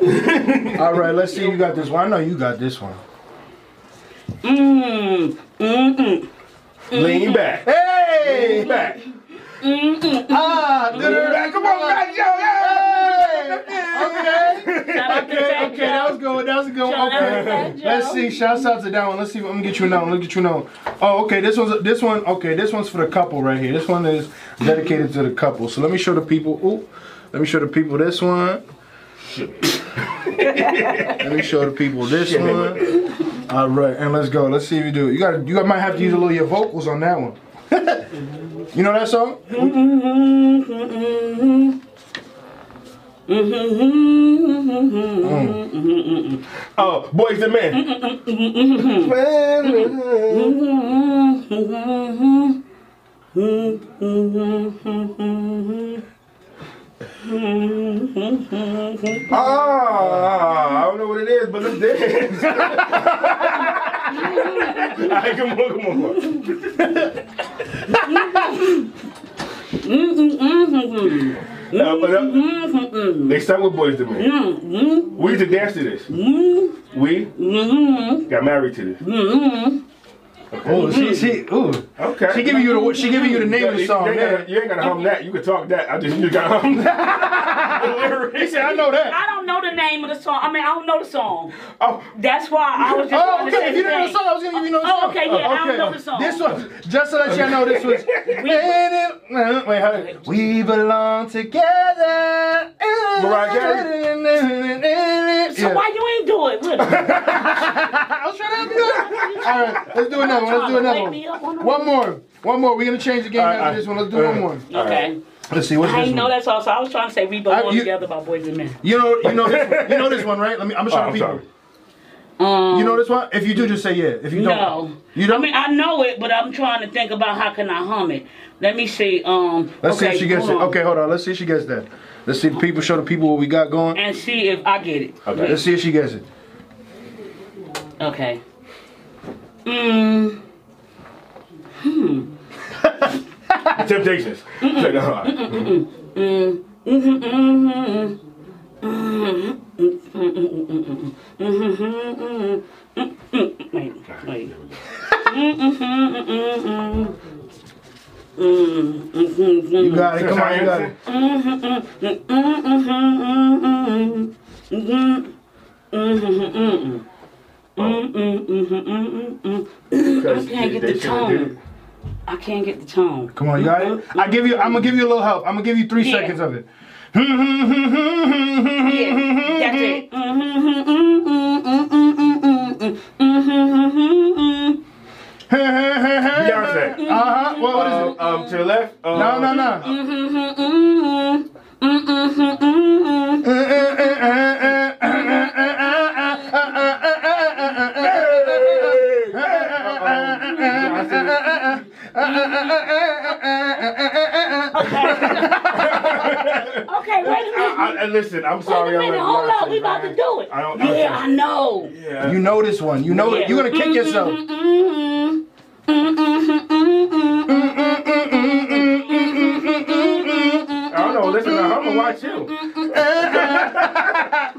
All right, let's see. You got this one. I know you got this one. Mmm. Mm-mm. Lean back. Hey! Lean back. Ah, back. Come on, back, Joe. Okay. Shout out to Okay, okay, that was good. That was good one. Shout out to Okay. Let's see. Shouts out to that one. Let's see. Let me get you another. Let me get you another. Oh, okay. This one's this one. Okay, this one's for the couple right here. This one is dedicated to the couple. So let me show the people. Ooh, let me show the people this one. let me show the people this one. All right, and let's go. Let's see if you do it. You got. You might have to use a little of your vocals on that one. you know that song? Mm-hmm. Oh, Boyz II Men. Mm-hmm. Ah, I don't know what it is, but let's dance. All right, come on, come on. Uh, but, uh, they start with Boyz II Men. We used to dance to this. We got married to this. Oh, she, she, ooh. Okay. She giving you the she giving you the name of the You song. ain't, gotta, you ain't gotta hum that. You can talk that. I just you gotta hum that. He said, I know that. I don't know the name of the song. I mean, I don't know the song. Oh, That's why I was just Oh, trying to okay. say If you didn't know the song, I was gonna give you no Oh, song. okay, yeah, I don't know the song. This one, just so that y'all know, this was. Uh, wait, hold on. We belong together. Mariah So Yeah. why you ain't do it? I was trying to help you. All right, let's do another one. Let's do another Wake me up one. One more. One more. We're gonna change the game All right, after this one. Let's do one more. Okay. Let's see what's I this didn't know one. that song, so I was trying to say we belong I- you- together by Boys and Men. You know, you know, this one. you know this one, right? Let me. I'm gonna show Oh, the people. Um, You know this one? If you do, just say yeah. If you don't, no. you I don't. I mean, I know it, but I'm trying to think about how can I hum it. Let me see. Um, Let's see okay, if she gets it. on. Okay, hold on. Let's see if she gets that. Let's see the people. Show the people what we got going. And see if I get it. Okay. Let's see if she gets it. Okay. Mm. Temptations. Check it out. Wait, wait. You got it. Come on, you got it. Mm, mm, mm-hmm, mm-hmm, mm-hmm. I can't get the tone. I can't get the tone. Come on, you got it. Mm, I give you. I'm gonna give you a little help. I'm gonna give you three Yeah. seconds of it. Yeah, that's it. Beyonce. Uh huh. What, what is Um, it? Uh, um, to the left. Uh, No, no, no. Okay, wait a minute. I, I, listen, I'm sorry. Wait a I'm minute, like hold up, we about to do it. I don't- I yeah, don't- I know. Yeah. You know this one. You know it. You're gonna kick yourself. I don't know. Listen, I'm gonna watch you.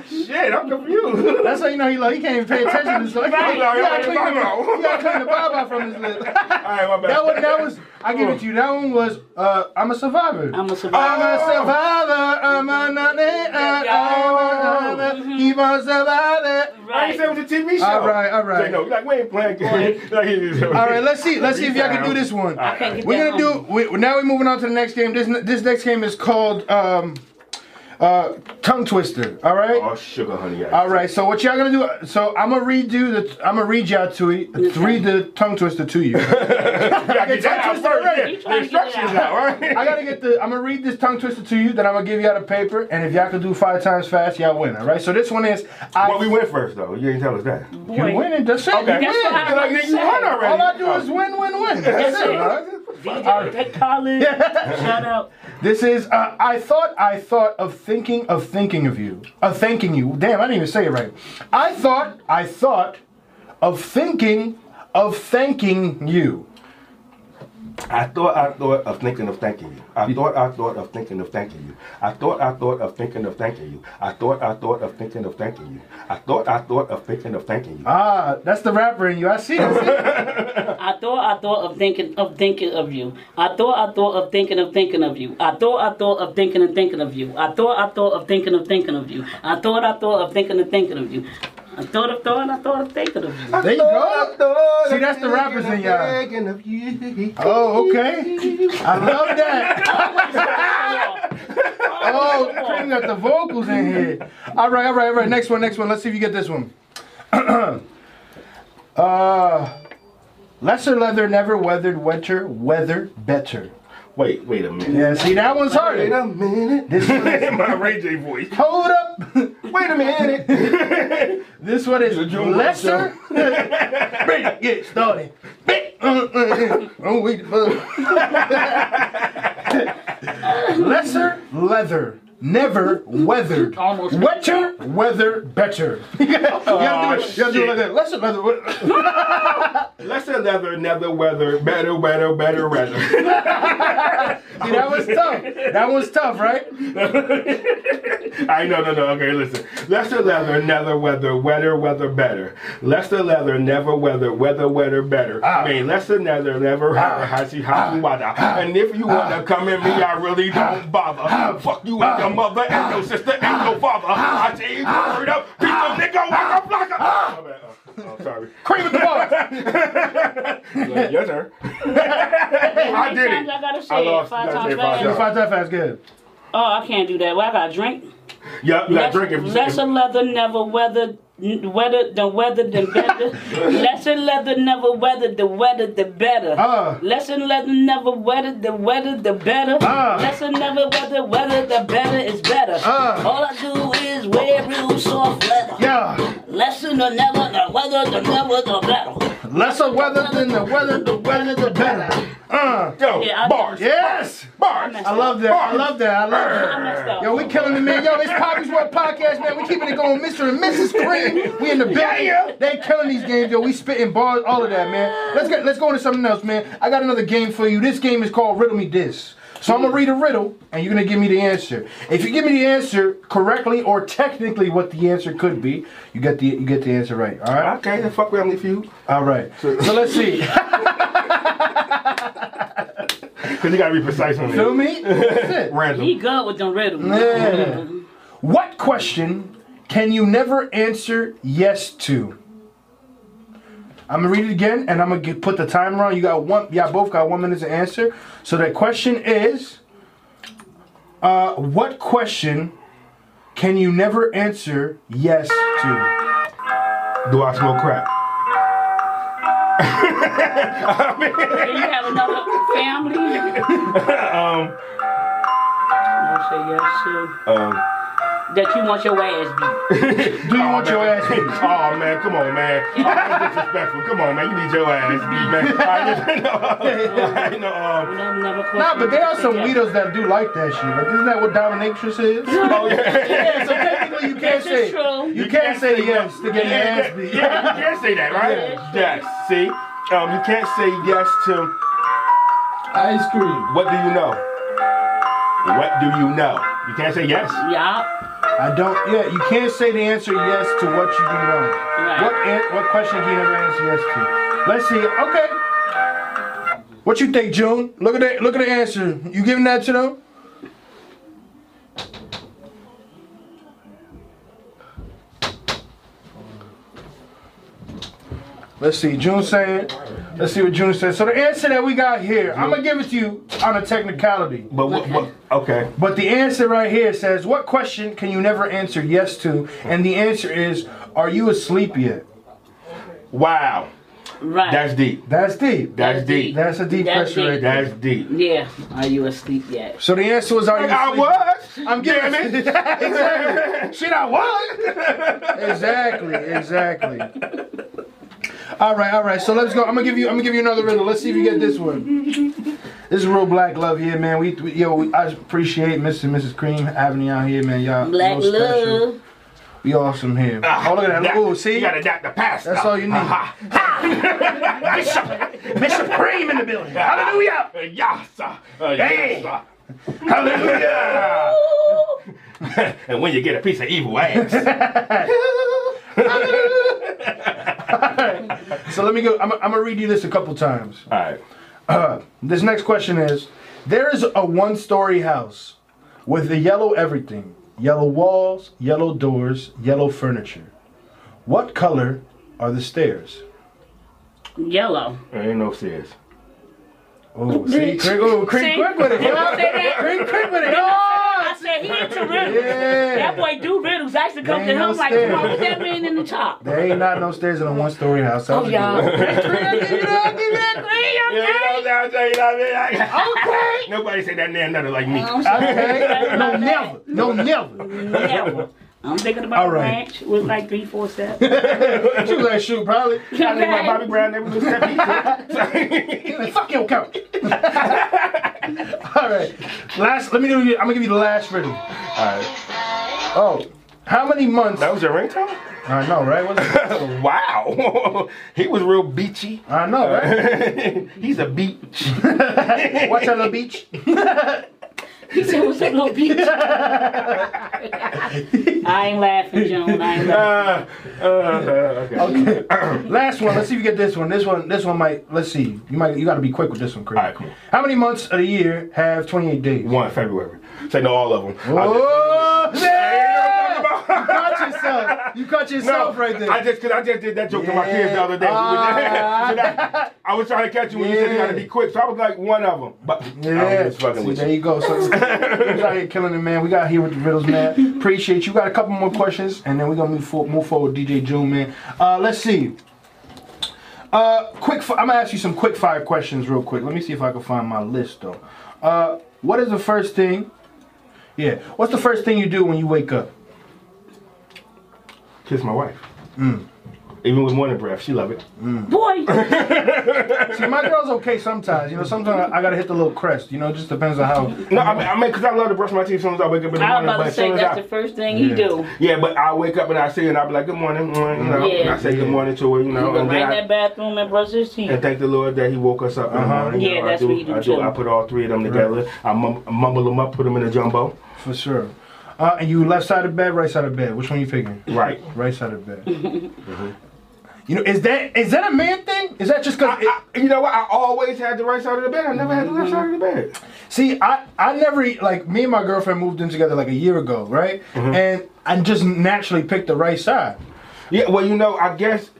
Shit, I'm confused. That's how you know he like he can't even pay attention to this. Like, Right. you gotta clean the- you gotta clean the baba from his lip. All right, my bad. That was that was I give it to you. That one was uh I'm a survivor. I'm a I'm a survivor. I'm a nutty. I'm a keep on surviving. I ain't said it was a TV show. All right, all right. Say, no, like we ain't playing games. Like, All right, let's see. Let's see if y'all can do this one. I can't get We're gonna home. do. We, now we're moving on to the next game. This this next game is called um, uh, tongue twister. All right. Oh, sugar honey. All right. So what y'all gonna do? So I'm gonna redo the. I'm gonna read y'all to it. Read the tongue twister to you. You gotta get that out Tongue twister first. already. You the trying to get it instructions out. out, right? I gotta get the. I'm gonna read this tongue twister to you. Then I'm gonna give y'all the paper. And if y'all can do five times fast, y'all win. All right. So this one is. I, But we went first, though. You didn't tell us that. You Boy, win it. That's it. Okay. You That's win. what I- Like, you won already. All I do is win, win, win. That's it. It. DJ Pick College. Shout out. This is. Uh, I thought. I thought of thinking of thinking of you. Of thanking you. Damn, I didn't even say it right. I thought. I thought of thinking of thanking you. I thought I thought of thinking of thanking you. I thought I thought of thinking of thanking you. I thought I thought of thinking of thanking you. I thought I thought of thinking of thanking you. I thought I thought of thinking of thanking you. Ah, that's the rapper in you. I see. I see. I thought I thought of thinking of thinking of you. I thought I thought of thinking of thinking of you. I thought I thought of thinking and thinking of you. I thought I thought of thinking of thinking of you. I thought I thought of thinking and thinking of you. I thought of thought I thought of thinking of you. There you go. See, that's the rappers in y'all. Thinking of you. Oh, okay. I love that. Oh, Cream got the vocals in here. All right, all right, all right. Next one, next one. Let's see if you get this one. uh, lesser leather, never weathered, wetter, weather, better. Wait, wait a minute. Yeah, see, that one's hard. Wait harder. a minute. This one is, My Ray J voice. hold up. Wait a minute. This one is June lesser. Ready to get started. Oh, wait. Lesser leather. Never weathered. Almost. Wetter, weather, better. you gotta do it, you gotta do it like that. Oh, lesser leather. Lesser leather, never weather, better, better, better weather. See, that was tough. That was tough, right? I know, no, no. Okay, listen. Lesser leather, never weather, wetter, weather, better. Lesser leather, never weather, weather, weather, better. Ah. I mean, lesser leather, never ah. hashi hashi ah. wada. And if you wanna come at me, I really don't bother. Fuck you and your mother and your sister and your father. I you word up, piece of nigga, flocka. My bad. Oh, sorry. Cream with the bars. yes, sir. I did it. I gotta say I lost. Five times five fast. times. Five times fast, good. Oh, I can't do that. Well, I got to drink. Yep, you got drink if you lesser leather never weathered weather the weather the better. lesser leather never weathered the weather the better. Ah. lesser leather never weathered the weather the better. Ah. lesser never weather weather the better is better. Ah. All I do is wear real soft leather. Yeah. Lesser the never the weather the never the better. Lesser weather than the weather, the weather, the better. Uh. Yo, Yeah, bars. Yes. Bars. messed I love that. I love that. I love that. messed. Yo, we killing it, man. Yo, it's Poppy's World Podcast, man. We keeping it going, Mr. and Mrs. Cream. We in the bag. They killing these games, yo. We spitting bars, all of that, man. Let's get let's go into something else, man. I got another game for you. This game is called Riddle Me This. So I'm gonna read a riddle, and you're gonna give me the answer. If you give me the answer correctly or technically what the answer could be, you get the you get the answer right. All right. Okay, then fuck Family Feud. All right. So let's see. Because you gotta be precise on Feel it. me? That's it. Random. He good with them riddles. Yeah. What question can you never answer yes to? I'm gonna read it again, and I'm gonna get, put the timer on. You got one. Y'all both got one minute to answer. So the question is, uh, what question can you never answer yes to? Do I smoke crack? Do you have another family? Um, I'll say yes to. um, That you want your ass beat. Do you want your ass beat? Oh man, come on, man. That's disrespectful. Come on, man. You need your ass beat, man. I just, no, no, um, Never, never question. Nah, but there are some weirdos that do like that shit. Like, isn't that what dominatrix is? oh yeah. Yeah, so technically you can't say is true. you can't say yes to get your ass beat. Yeah, you can't say that, right? Yeah. Yes. See, um, you can't say yes to Ice cream. what do you know? What do you know? You can't say yes. Yeah. I don't. Yeah, you can't say the answer yes to what you do know. What an- what question can you never answer yes to? Let's see. Okay. What you think, June? Look at that. Look at the answer. You giving that to them? Let's see. June saying. Let's see what June said. So the answer that we got here, I'm gonna give it to you on a technicality. But what? what okay. But the answer right here says, What question can you never answer yes to? And the answer is, Are you asleep yet? Wow. Right. That's deep. That's deep. That's deep. That's a deep That's question right deep. That's deep. yeah. Are you asleep yet? So the answer was, Are you I was. I'm giving Damn it. exactly. Shit, I was. exactly. Exactly. All right, all right. So let's go. I'm gonna give you. I'm gonna give you another riddle. Let's see if you get this one. This is real black love here, man. We, we yo, we, I appreciate Mr. and Mrs. Cream having you out here, man. Y'all Black real love. We awesome here. oh, look at that. Oh, see? You gotta adapt the past. That's all you need. Bishop, Bishop Cream in the building. Hallelujah. Yes. sir. Uh, Hey. yes, sir. Hallelujah. and when you get a piece of evil ass. So let me go. I'm, I'm gonna read you this a couple times. All right. Uh, this next question is: There is a one-story house with a yellow everything, yellow walls, yellow doors, yellow furniture. What color are the stairs? Yellow. There ain't no stairs. Oh, see, quick, oh, quick, See? quick with it. You don't say that? Quick, quick with it. I Oh, said he into riddles. Yeah. That boy do riddles. I used to come to ain't him no like, stairs. come on, what that man in the top? there ain't not no stairs in a one-story house. Oh, y'all. Okay. Nobody say that name nothing like me. Oh, okay. No, never. No, never. Never. I'm thinking about All a right. ranch with like three, four steps. She was like, shoot, probably. I think my Bobby Brown never was that He like, Fuck your couch. All right. Last. Let me do. You, I'm gonna give you the last riddle. Alright. Oh, how many months? That was your ringtone? I know, right? What's it? wow. he was real beachy. I know, right? He's a beach. Watch out, the beach. He said, what's up, little bitch? I ain't laughing, Joan. I ain't laughing. Uh, uh, okay. Okay. Last one. Let's see if you get this one. This one. This one might. Let's see. You might. You got to be quick with this one, Chris. All right, cool. How many months of the year have 28 days? One February. Say no, all of them. Oh, caught yourself. You caught yourself right there. I just cause I just did that joke to my kids the other day. Ah. So that- I was trying to catch you when you said you Yeah. gotta be quick, so I was like one of them. But I Yeah, was just fucking See, with there you. you go. So we out here killing it, man. We got here with the riddles, man. Appreciate you. Got a couple more questions, and then we're gonna move, for, move forward. with DJ June, man. Uh, let's see. Uh, quick. Fi- I'm gonna ask you some quick fire questions, real quick. Let me see if I can find my list, though. Uh, what is the first thing? Yeah. What's the first thing you do when you wake up? Kiss my wife. Mm. Even with morning breath, she love it. Boy, See, my girl's okay sometimes. You know, sometimes I, I gotta hit the little crest. You know, it just depends on how. No, I mean, I mean, cause I love to brush my teeth as soon as I wake up in the I was morning. about to say that's I, the first thing he Yeah. do. yeah, but I wake up and I see her and I be like, good morning, morning, you know, Yeah. and I say good morning to her, you He know, go and right in I, that bathroom and brush his teeth. and thank the Lord that He woke us up in the Uh-huh. morning. you Yeah, know, that's I do, what you do I do. too. I put all three of them together. I, mumble them up, put them in a jumbo. For sure. Uh, and you left side of bed, right side of bed. Which one you picking? Right. Right side of bed. Mm-hmm. You know, is that is that a man thing? Is that just because? I, I, you know what? I always had the right side of the bed. I never had the left side of the bed. See, I I never like me and my girlfriend moved in together like a year ago, right? Mm-hmm. And I just naturally picked the right side. Yeah, well, you know, I guess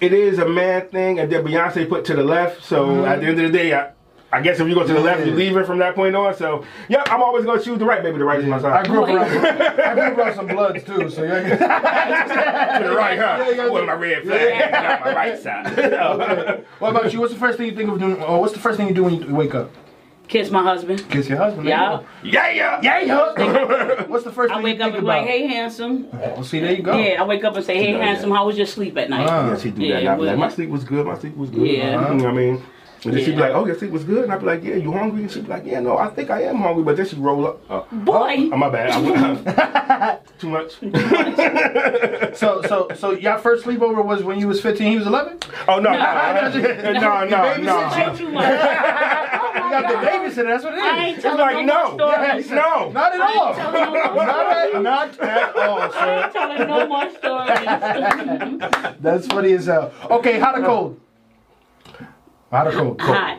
it is a man thing, and then Beyonce put to the left. So mm-hmm. at the end of the day, I, I guess if you go to the left, you leave it from that point on. So yeah, I'm always gonna choose the right. Maybe the right is my I side. grew up around I grew up around some bloods too, so yeah. to the right, huh? Yeah, you gotta With my red flag, not my right side. What about you? What's the first thing you think of doing? Or what's the first thing you do when you wake up? Kiss my husband. Kiss your husband. Yeah. yeah, yeah, Yeah, yeah. What's the first I thing I wake you up think and be like, hey, handsome. Well, see, there you go. Yeah, I wake up and say, hey, does handsome, how was your sleep at night? Ah. Yeah, she do Yeah, that. And I be well- like, my sleep was good. My sleep was good. Yeah. You know what I mean? And then she'd be like, oh, your sleep was good. And I'd be like, yeah, you hungry? And she'd be like, yeah, no, I think I am hungry. But then she'd roll up. Uh, Boy, oh, my bad. I, too much. So, so, so your first sleepover was when you was 15, he was 11? Oh no, no, no, no, no, no, babysit no. Too much. You got the Davidson. That's what it is. I ain't telling like no, no, more stories. Yeah, no. Not at all. no Not at, not at all, I ain't telling no more stories. That's funny as hell. Okay, hot or cold? Hot or cold? Cold. Hot.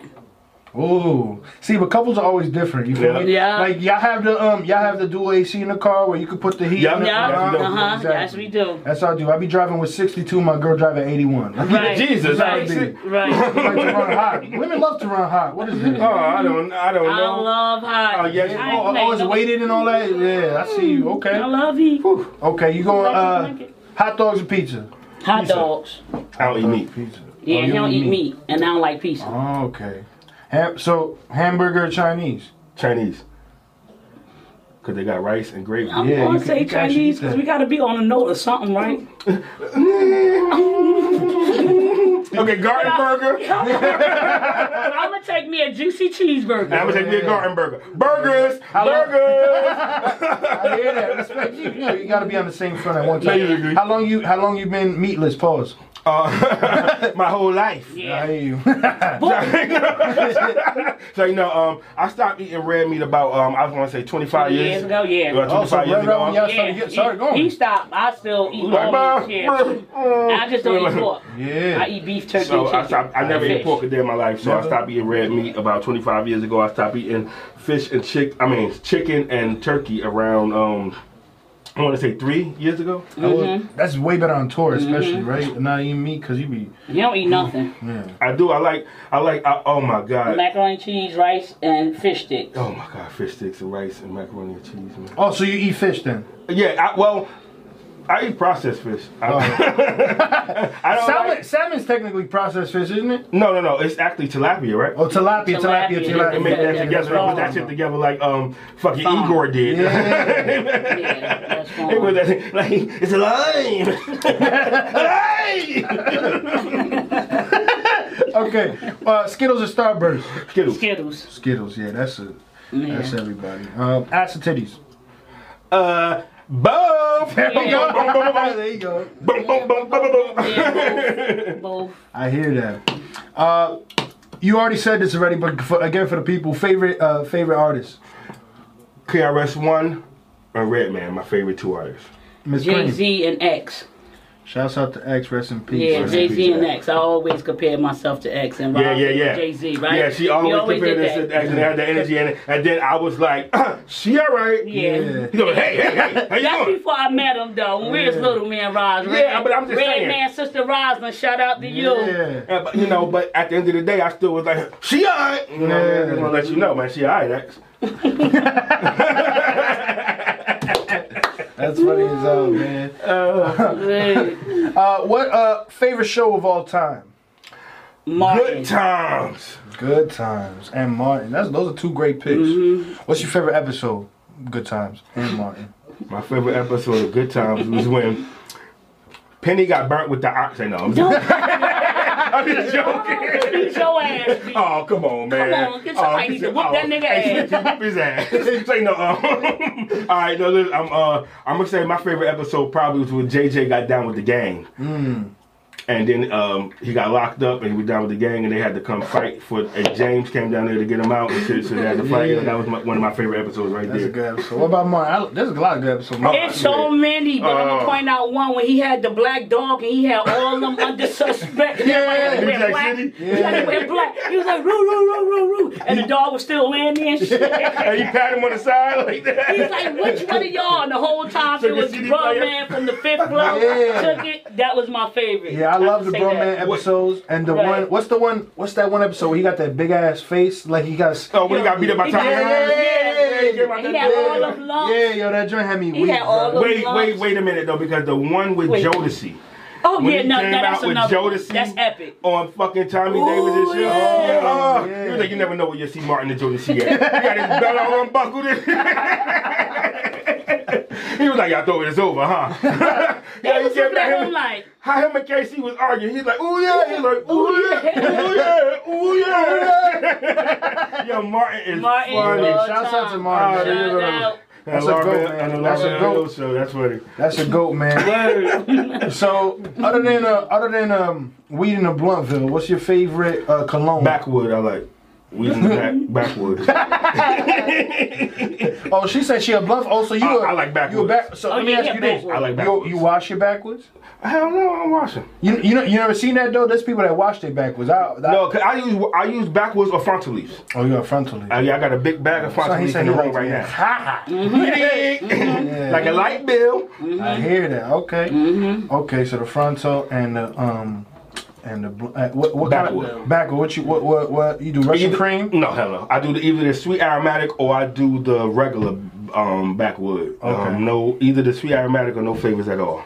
Ooh. See, but couples are always different. You feel Yeah. me? Yeah. Like y'all have the um, y'all have the dual AC in the car where you can put the heat. Yeah. in it. Yeah, Yeah, we do. uh-huh. Exactly. Yes, we do. That's how I do. I be driving with 62. My girl driving 81. Right. Jesus, right. I see. Right. like to run hot. Women love to run hot. What is it? Oh, I don't, I don't know. I know. love hot. Oh, yes. I ain't Oh, made oh, no- weighted and all that. Yeah, I see you. Okay. I Okay. love heat. Okay, you going uh, hot dogs or pizza? Hot Pizza. dogs. I don't eat meat. Pizza. Yeah, Oh, he you don't eat meat, and I don't like pizza. Oh, okay. Ham- so hamburger or Chinese? Chinese. Cause they got rice and gravy. I'm Yeah, gonna say you can Chinese because we gotta be on a note or something, right? Okay, garden burger. I'm gonna take me a juicy cheeseburger. I'm gonna take me a garden burger. Burgers, long- burgers. I hear that. Respect you. You, know, you gotta be on the same front at one time. Basically. How long you? How long you been meatless? Pause. Uh, my whole life. Yeah. I Yeah. hear you. so you know, um, I stopped eating red meat about um, I was gonna say 25 years, Years ago, yeah. About Oh, so 25 years right ago. around y'all Yeah, started, get, started he, going. he stopped. I still eat Like, all bah, meat. bah, Yeah. I just don't eat pork. yeah. I eat beef, turkey, So and I, stopped, I never and ate pork a day in my life, so I stopped eating red meat about 25 years ago. I stopped eating fish and chick. I mean chicken and turkey around um, I want to say three years ago. Mm-hmm. that's way better on tour, especially right. Not eating meat because you be. You don't eat nothing. Yeah. I do. I like. I like. I, oh my god. Macaroni, cheese, rice, and fish sticks. Oh my god, fish sticks and rice and macaroni and cheese, man. Oh, so you eat fish then? Yeah, I, well, I eat processed fish. I, I don't Salmon, like, salmon's technically processed fish, isn't it? No, no, no. It's actually tilapia, right? Oh, tilapia, tilapia, Tilapia. tilapia. They make that together. They put that shit together like um fucking Fine. Igor did. Yeah. Yeah, that's They put fine. that like it's a lime. lime. okay. Uh, Skittles or Starburst? Skittles. Skittles. Skittles, yeah, that's it. Yeah. That's everybody. Um, ass or titties? Uh, both. There you Yeah. go. there you go. Boom, boom, boom, boom, boom, boom. Yeah, both. both. I hear that. Uh, you already said this already, but for, again for the people, favorite uh, favorite artist, KRS One and Redman, my favorite two artists. Jay Z and X. Shouts out to X, rest in peace. Yeah, Jay Z and. X. I always compare myself to X and Yeah, yeah, yeah. Jay Z, right? Yeah, she We always, compared this to that. and had the energy in it. And then I was like, she all right. Yeah. Yeah. He goes, hey, hey, hey, how you That's doing? before I met him though. When we was little, me and Roz. Yeah, but I'm just Red saying. Man, sister Roslyn, shout out to you. Yeah. Uh, but, you know, but at the end of the day, I still was like, she all right. You know, Yeah. I just want to let you know, man, she all right, X. That's funny as hell, man. Hey, Uh, what uh favorite show of all time? Martin. Good times. Good Times and Martin. That's those are two great picks. Mm-hmm. What's your favorite episode? Good Times and Martin. My favorite episode of Good Times was when Penny got burnt with the ox. I know. I'm Don't just, I'm just joking. Beat your ass. B. Oh, come on, man. Come on, get somebody oh, need to whoop that nigga ass. Whoop his ass. Say no. Um, all right, no, listen, I'm, uh, I'm gonna say my favorite episode probably was when JJ got down with the gang. Hmm. And then um, he got locked up and he was down with the gang and they had to come fight for and James came down there to get him out and shit, so they had to fight. Yeah. That was my, one of my favorite episodes right there. That's a there. good episode. What about Martin? There's a lot of good episodes. Martin. It's so many, but I'm Oh. gonna point out one when he had the black dog and he had all them under suspect. And everybody had to New wear black. City? He had to black. He was like, roo, roo, roo, roo, roo. And the dog was still laying there and shit. And he pat him on the side like that. He's like, which one of y'all? And the whole time Took it was CD Bro player. Man from the fifth floor. Yeah. Took it. That was my favorite. Yeah, I love the say Bro that. Man episodes and the Right. one. What's the one? What's that one episode where he got that big ass face? Like he got. Oh, when he got beat up by Tommy got- Hearns? yeah, he came he had all them lumps. Yeah, yo, that joint had me He weak. had all bro. Wait, lumps. wait, wait a minute though, because the one with Wait. Jodeci. Oh When yeah, no, came no, that's out with another. Jodeci That's epic. on fucking Tommy Davis and shit. Oh, yeah. Oh, Yeah. He was like, you never know what you see Martin and Jodeci at. you got his belt all unbuckled. he was like, y'all thought it was over, huh? Yeah, he was came back him him. like, How him and Casey was arguing. He's like, ooh yeah. He's like, ooh yeah, ooh yeah, ooh yeah. Yo, Martin is Martin. funny. all Shouts out to. Martin. Oh, Shout yeah. out. That's a goat, Laura- man. That's a goat. Hill Show. That's funny. That's a goat, man. so, other than uh, other than um, weed in the Bluntville, what's your favorite uh, cologne? Backwood, I like. We in the back, backwoods. Oh, she said she a bluff. Oh, so you? I- a- I like backwards. You a back? So Oh, let me yeah, ask yeah, you this: backwards. I like backwards. you wash your backwards? Hell no, I'm washing. You you know you never seen that though? There's people that wash their backwards. I, I, No, cause I use I use backwards or frontal leaves. Oh, you got frontal leaf. Uh, yeah, I got a big bag of frontal So he leaves said in the room right now. Ha You dig? like a light bill. I hear that. Okay. Okay. So the frontal and the um and the uh, what what kind Backwood. of backward? What you what what what you do? Russian Either- cream? No, hell no. I do the, either the sweet aromatic or I do the regular um, backwood. Okay. Um, no, either the sweet aromatic or no flavors at all.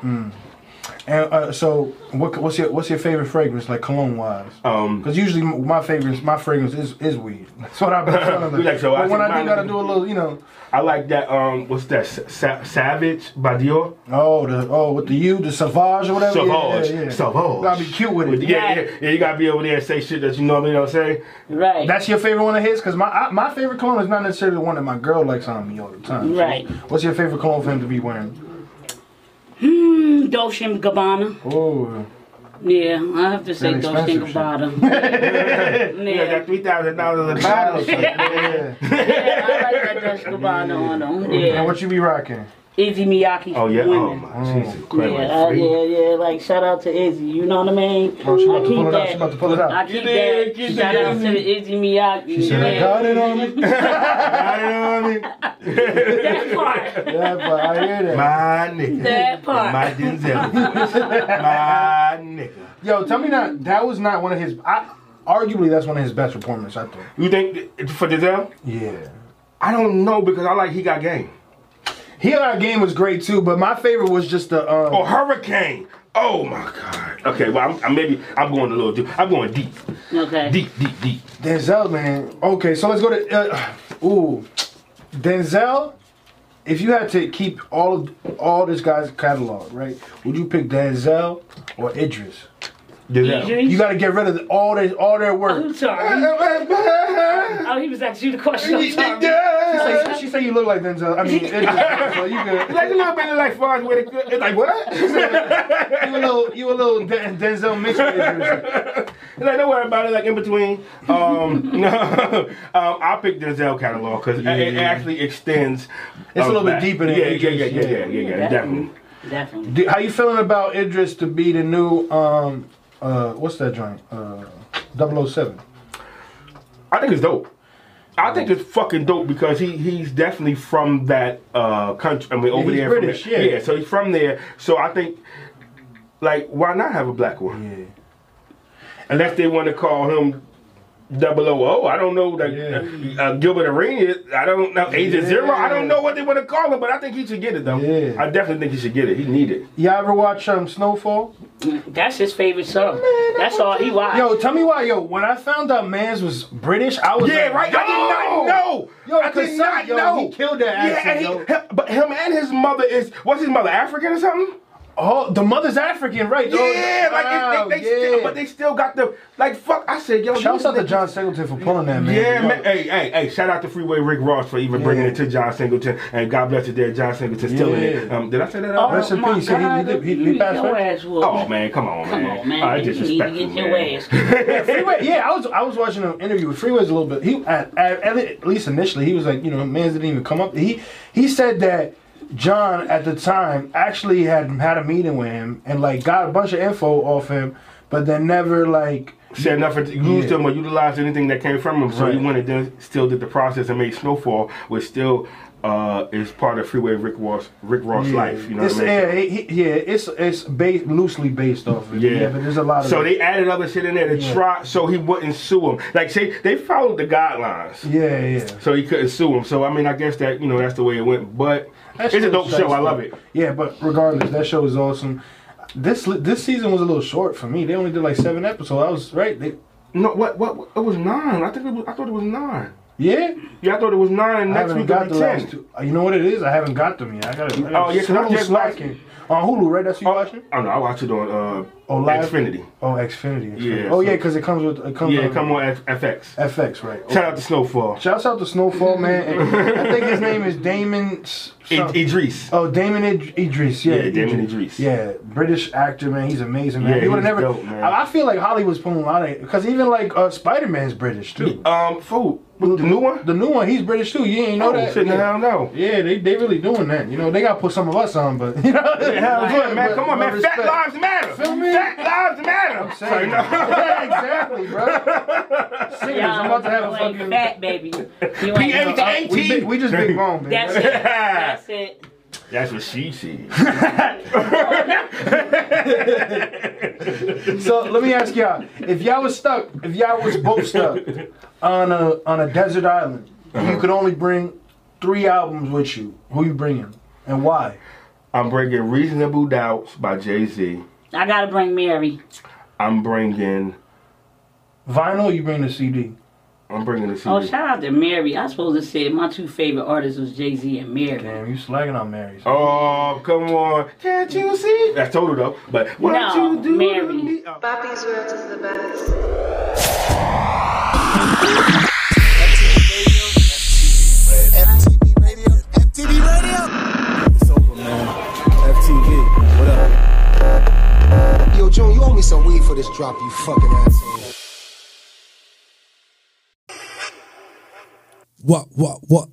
And uh, so what what's your what's your favorite fragrance like cologne wise? Um, Because usually my favorite my fragrance is is weed. That's what I've been telling them. We like, so I when I do gotta do a little, you know, I like that. Um, what's that? Sa- Savage by Dior. oh the oh with the U the Savage or whatever. Savage. Yeah, yeah, yeah. Savage. Gotta be cute with it. Yeah, yeah, yeah. You gotta be over there and say shit that you normally don't say. Right. That's your favorite one of his? Because my I, my favorite cologne is not necessarily the one that my girl likes on me all the time. So Right. what's your favorite cologne for him to be wearing? Mm, Dolce and Gabbana. Oh, Yeah, I have to say Really Dolce and expensive shit. Gabbana. Yeah, yeah. got three thousand dollars a bottle. yeah. yeah, I like that Dolce and Gabbana on them. Yeah. And Yeah. what you be rocking? Issey Miyake. Oh yeah. Oh my Jesus Christ. Yeah, uh, yeah, yeah. Like shout out to Issey. You know what I mean? Oh, she about I to keep pull it out. that. She about to pull it out. I keep You that. you Shout did. out to the Issey Miyake. She said, I got it on me. Got it on me. That part. yeah, but I hear that. My nigga. That part. My Denzel. My nigga. Yo, tell me that that was not one of his. I, arguably, that's one of his best performances. I think. You think for Denzel? Yeah. I don't know because I like he got game. He Got Game was great too, but my favorite was just the. Um, Oh, Hurricane. Oh my God. Okay, well, I'm, I'm maybe I'm going a little deep. I'm going deep, Okay. deep, deep, deep. Denzel, man. Okay, so let's go to. Uh, ooh, Denzel. If you had to keep all of all this guy's catalog, right? Would you pick Denzel or Idris? Denzel. Idris? You got to get rid of all their all their I'm work. sorry. Oh, he was asking you the question. I'm sorry. She say, she say you look like Denzel. I mean, Idris. so you good? Like a little bit of like Fonz with it. It's like what? You a little, you a little Den- Denzel mixed with Idris. Like don't worry about it. Like in between. Um, no, um, I'll pick Denzel catalog because it, it actually extends. It's a little bit deeper than yeah, yeah, yeah, yeah, yeah. yeah, yeah, yeah, definitely. Definitely. How you feeling about Idris to be the new um uh what's that joint? Uh 007. I think it's dope. I think it's fucking dope because he he's definitely from that uh country. I mean, over he's there. British, from there. yeah. yeah. So he's from there. So I think, like, why not have a black one? Yeah. Unless they want to call him. Double O O. I don't know that Yeah. uh, Gilbert Arenas. I don't know Agent Yeah. Zero. I don't know what they want to call him, but I think he should get it though. Yeah. I definitely think he should get it. He need it. Y'all ever watch um Snowfall? That's his favorite song. That's all he watched. Yo, tell me why, yo, when I found out Mans was British, I was Yeah, like, right. I did not know. Yo, I did not yo, know. he killed that Yeah, accent, and he, yo. but him and his mother is what's his mother African or something? Oh, the mother's African, right? Oh, Yeah, like wow, they, they yeah. still, but they still got the like. Fuck, I said, yo. Shout these out to John Singleton for pulling that, man. Yeah, Yo, man. Hey, hey, hey! Shout out to Freeway Rick Ross for even bringing it to John Singleton, and God bless you, there, John Singleton, still in it. Um, did I say that? Oh, out Rest in my peace. He- he- God. he- he passed Your away? ass. Oh man, come on, Come man! on, man. Oh, you need to disrespectful, get your man. ass. Yeah, Freeway. Yeah, I was I was watching an interview with Freeway's a little bit. He at, at, at least initially he was like, you know, Mans didn't even come up. He he said that John at the time actually had had a meeting with him and like got a bunch of info off him, but then never like Said nothing, used Yeah. him or utilized anything that came from him. So he went and then still did the process and made Snowfall, which still uh, is part of Freeway Rick Ross, Rick Ross life. You know it's, what I mean? yeah, yeah, it's it's based loosely based off of it. Yeah. Yeah, but there's a lot of So they added other shit in there to Yeah. try so he wouldn't sue him. Like say they followed the guidelines. yeah, yeah. So he couldn't sue him. So I mean I guess that you know that's the way it went. But That it's a dope show. I love it. Yeah, but regardless, that show is awesome. This this season was a little short for me. They only did like seven episodes. I was right. They, No, what, what what it was nine. I think it was, I thought it was nine. yeah, Yeah, I thought it was nine and I next haven't week got it'll the be last ten. two. uh, You know what it is? I haven't got them yet. I got. I Oh, yeah, 'cause I Hulu just watched- slacking on Hulu, right? That's what you watching. Oh no, I watched it on uh Oh, live. Xfinity. Oh, Xfinity. Xfinity. Yeah, Oh so- yeah, because it comes with it comes. Yeah, with come on F- FX. FX, right? Shout out to Snowfall. Shouts out to Snowfall, man. I think his name is Damon. s- I- some- Idris. Oh, Damon Id- Idris. Yeah, Yeah, Damson Idris. Yeah, British actor, man. He's amazing, man. Yeah, he would have never. dope, man. I, I feel like Hollywood's pulling a lot of because even like uh, Spider Man's British too. Um, food. The new one? The new one, he's British too. You ain't know Oh, that? shit, yeah. hell no. Yeah, they they really doing that. You know, they gotta put some of us on, but you know, Yeah, hell yeah, man. but- Come on, man. Fat respect. lives matter. Feel me? Fat lives matter. I'm saying, yeah, exactly, bro. Singers, I'm about to have a you ain't fucking. fat, baby. You PA ain't to no, uh, We, we just big bone, man. That's it. That's it. That's what she said. So let me ask y'all: If y'all was stuck, if y'all was both stuck on a on a desert island, and you could only bring three albums with you, who you bringing and why? I'm bringing Reasonable Doubts by Jay Z. I gotta bring Mary. I'm bringing. Vinyl, you bring the CD. I'm bringing the CD. Oh, shout out to Mary. I supposed to say my two favorite artists was Jay Z and Mary. Damn, you slagging on Mary. Oh, come on. Can't you see? That's total though. But what No, you do Mary. to me? Oh. Bobby's World is the best. FTV Radio. FTV Radio. It's June, you owe me some weed for this drop, you fucking asshole. What, what, what?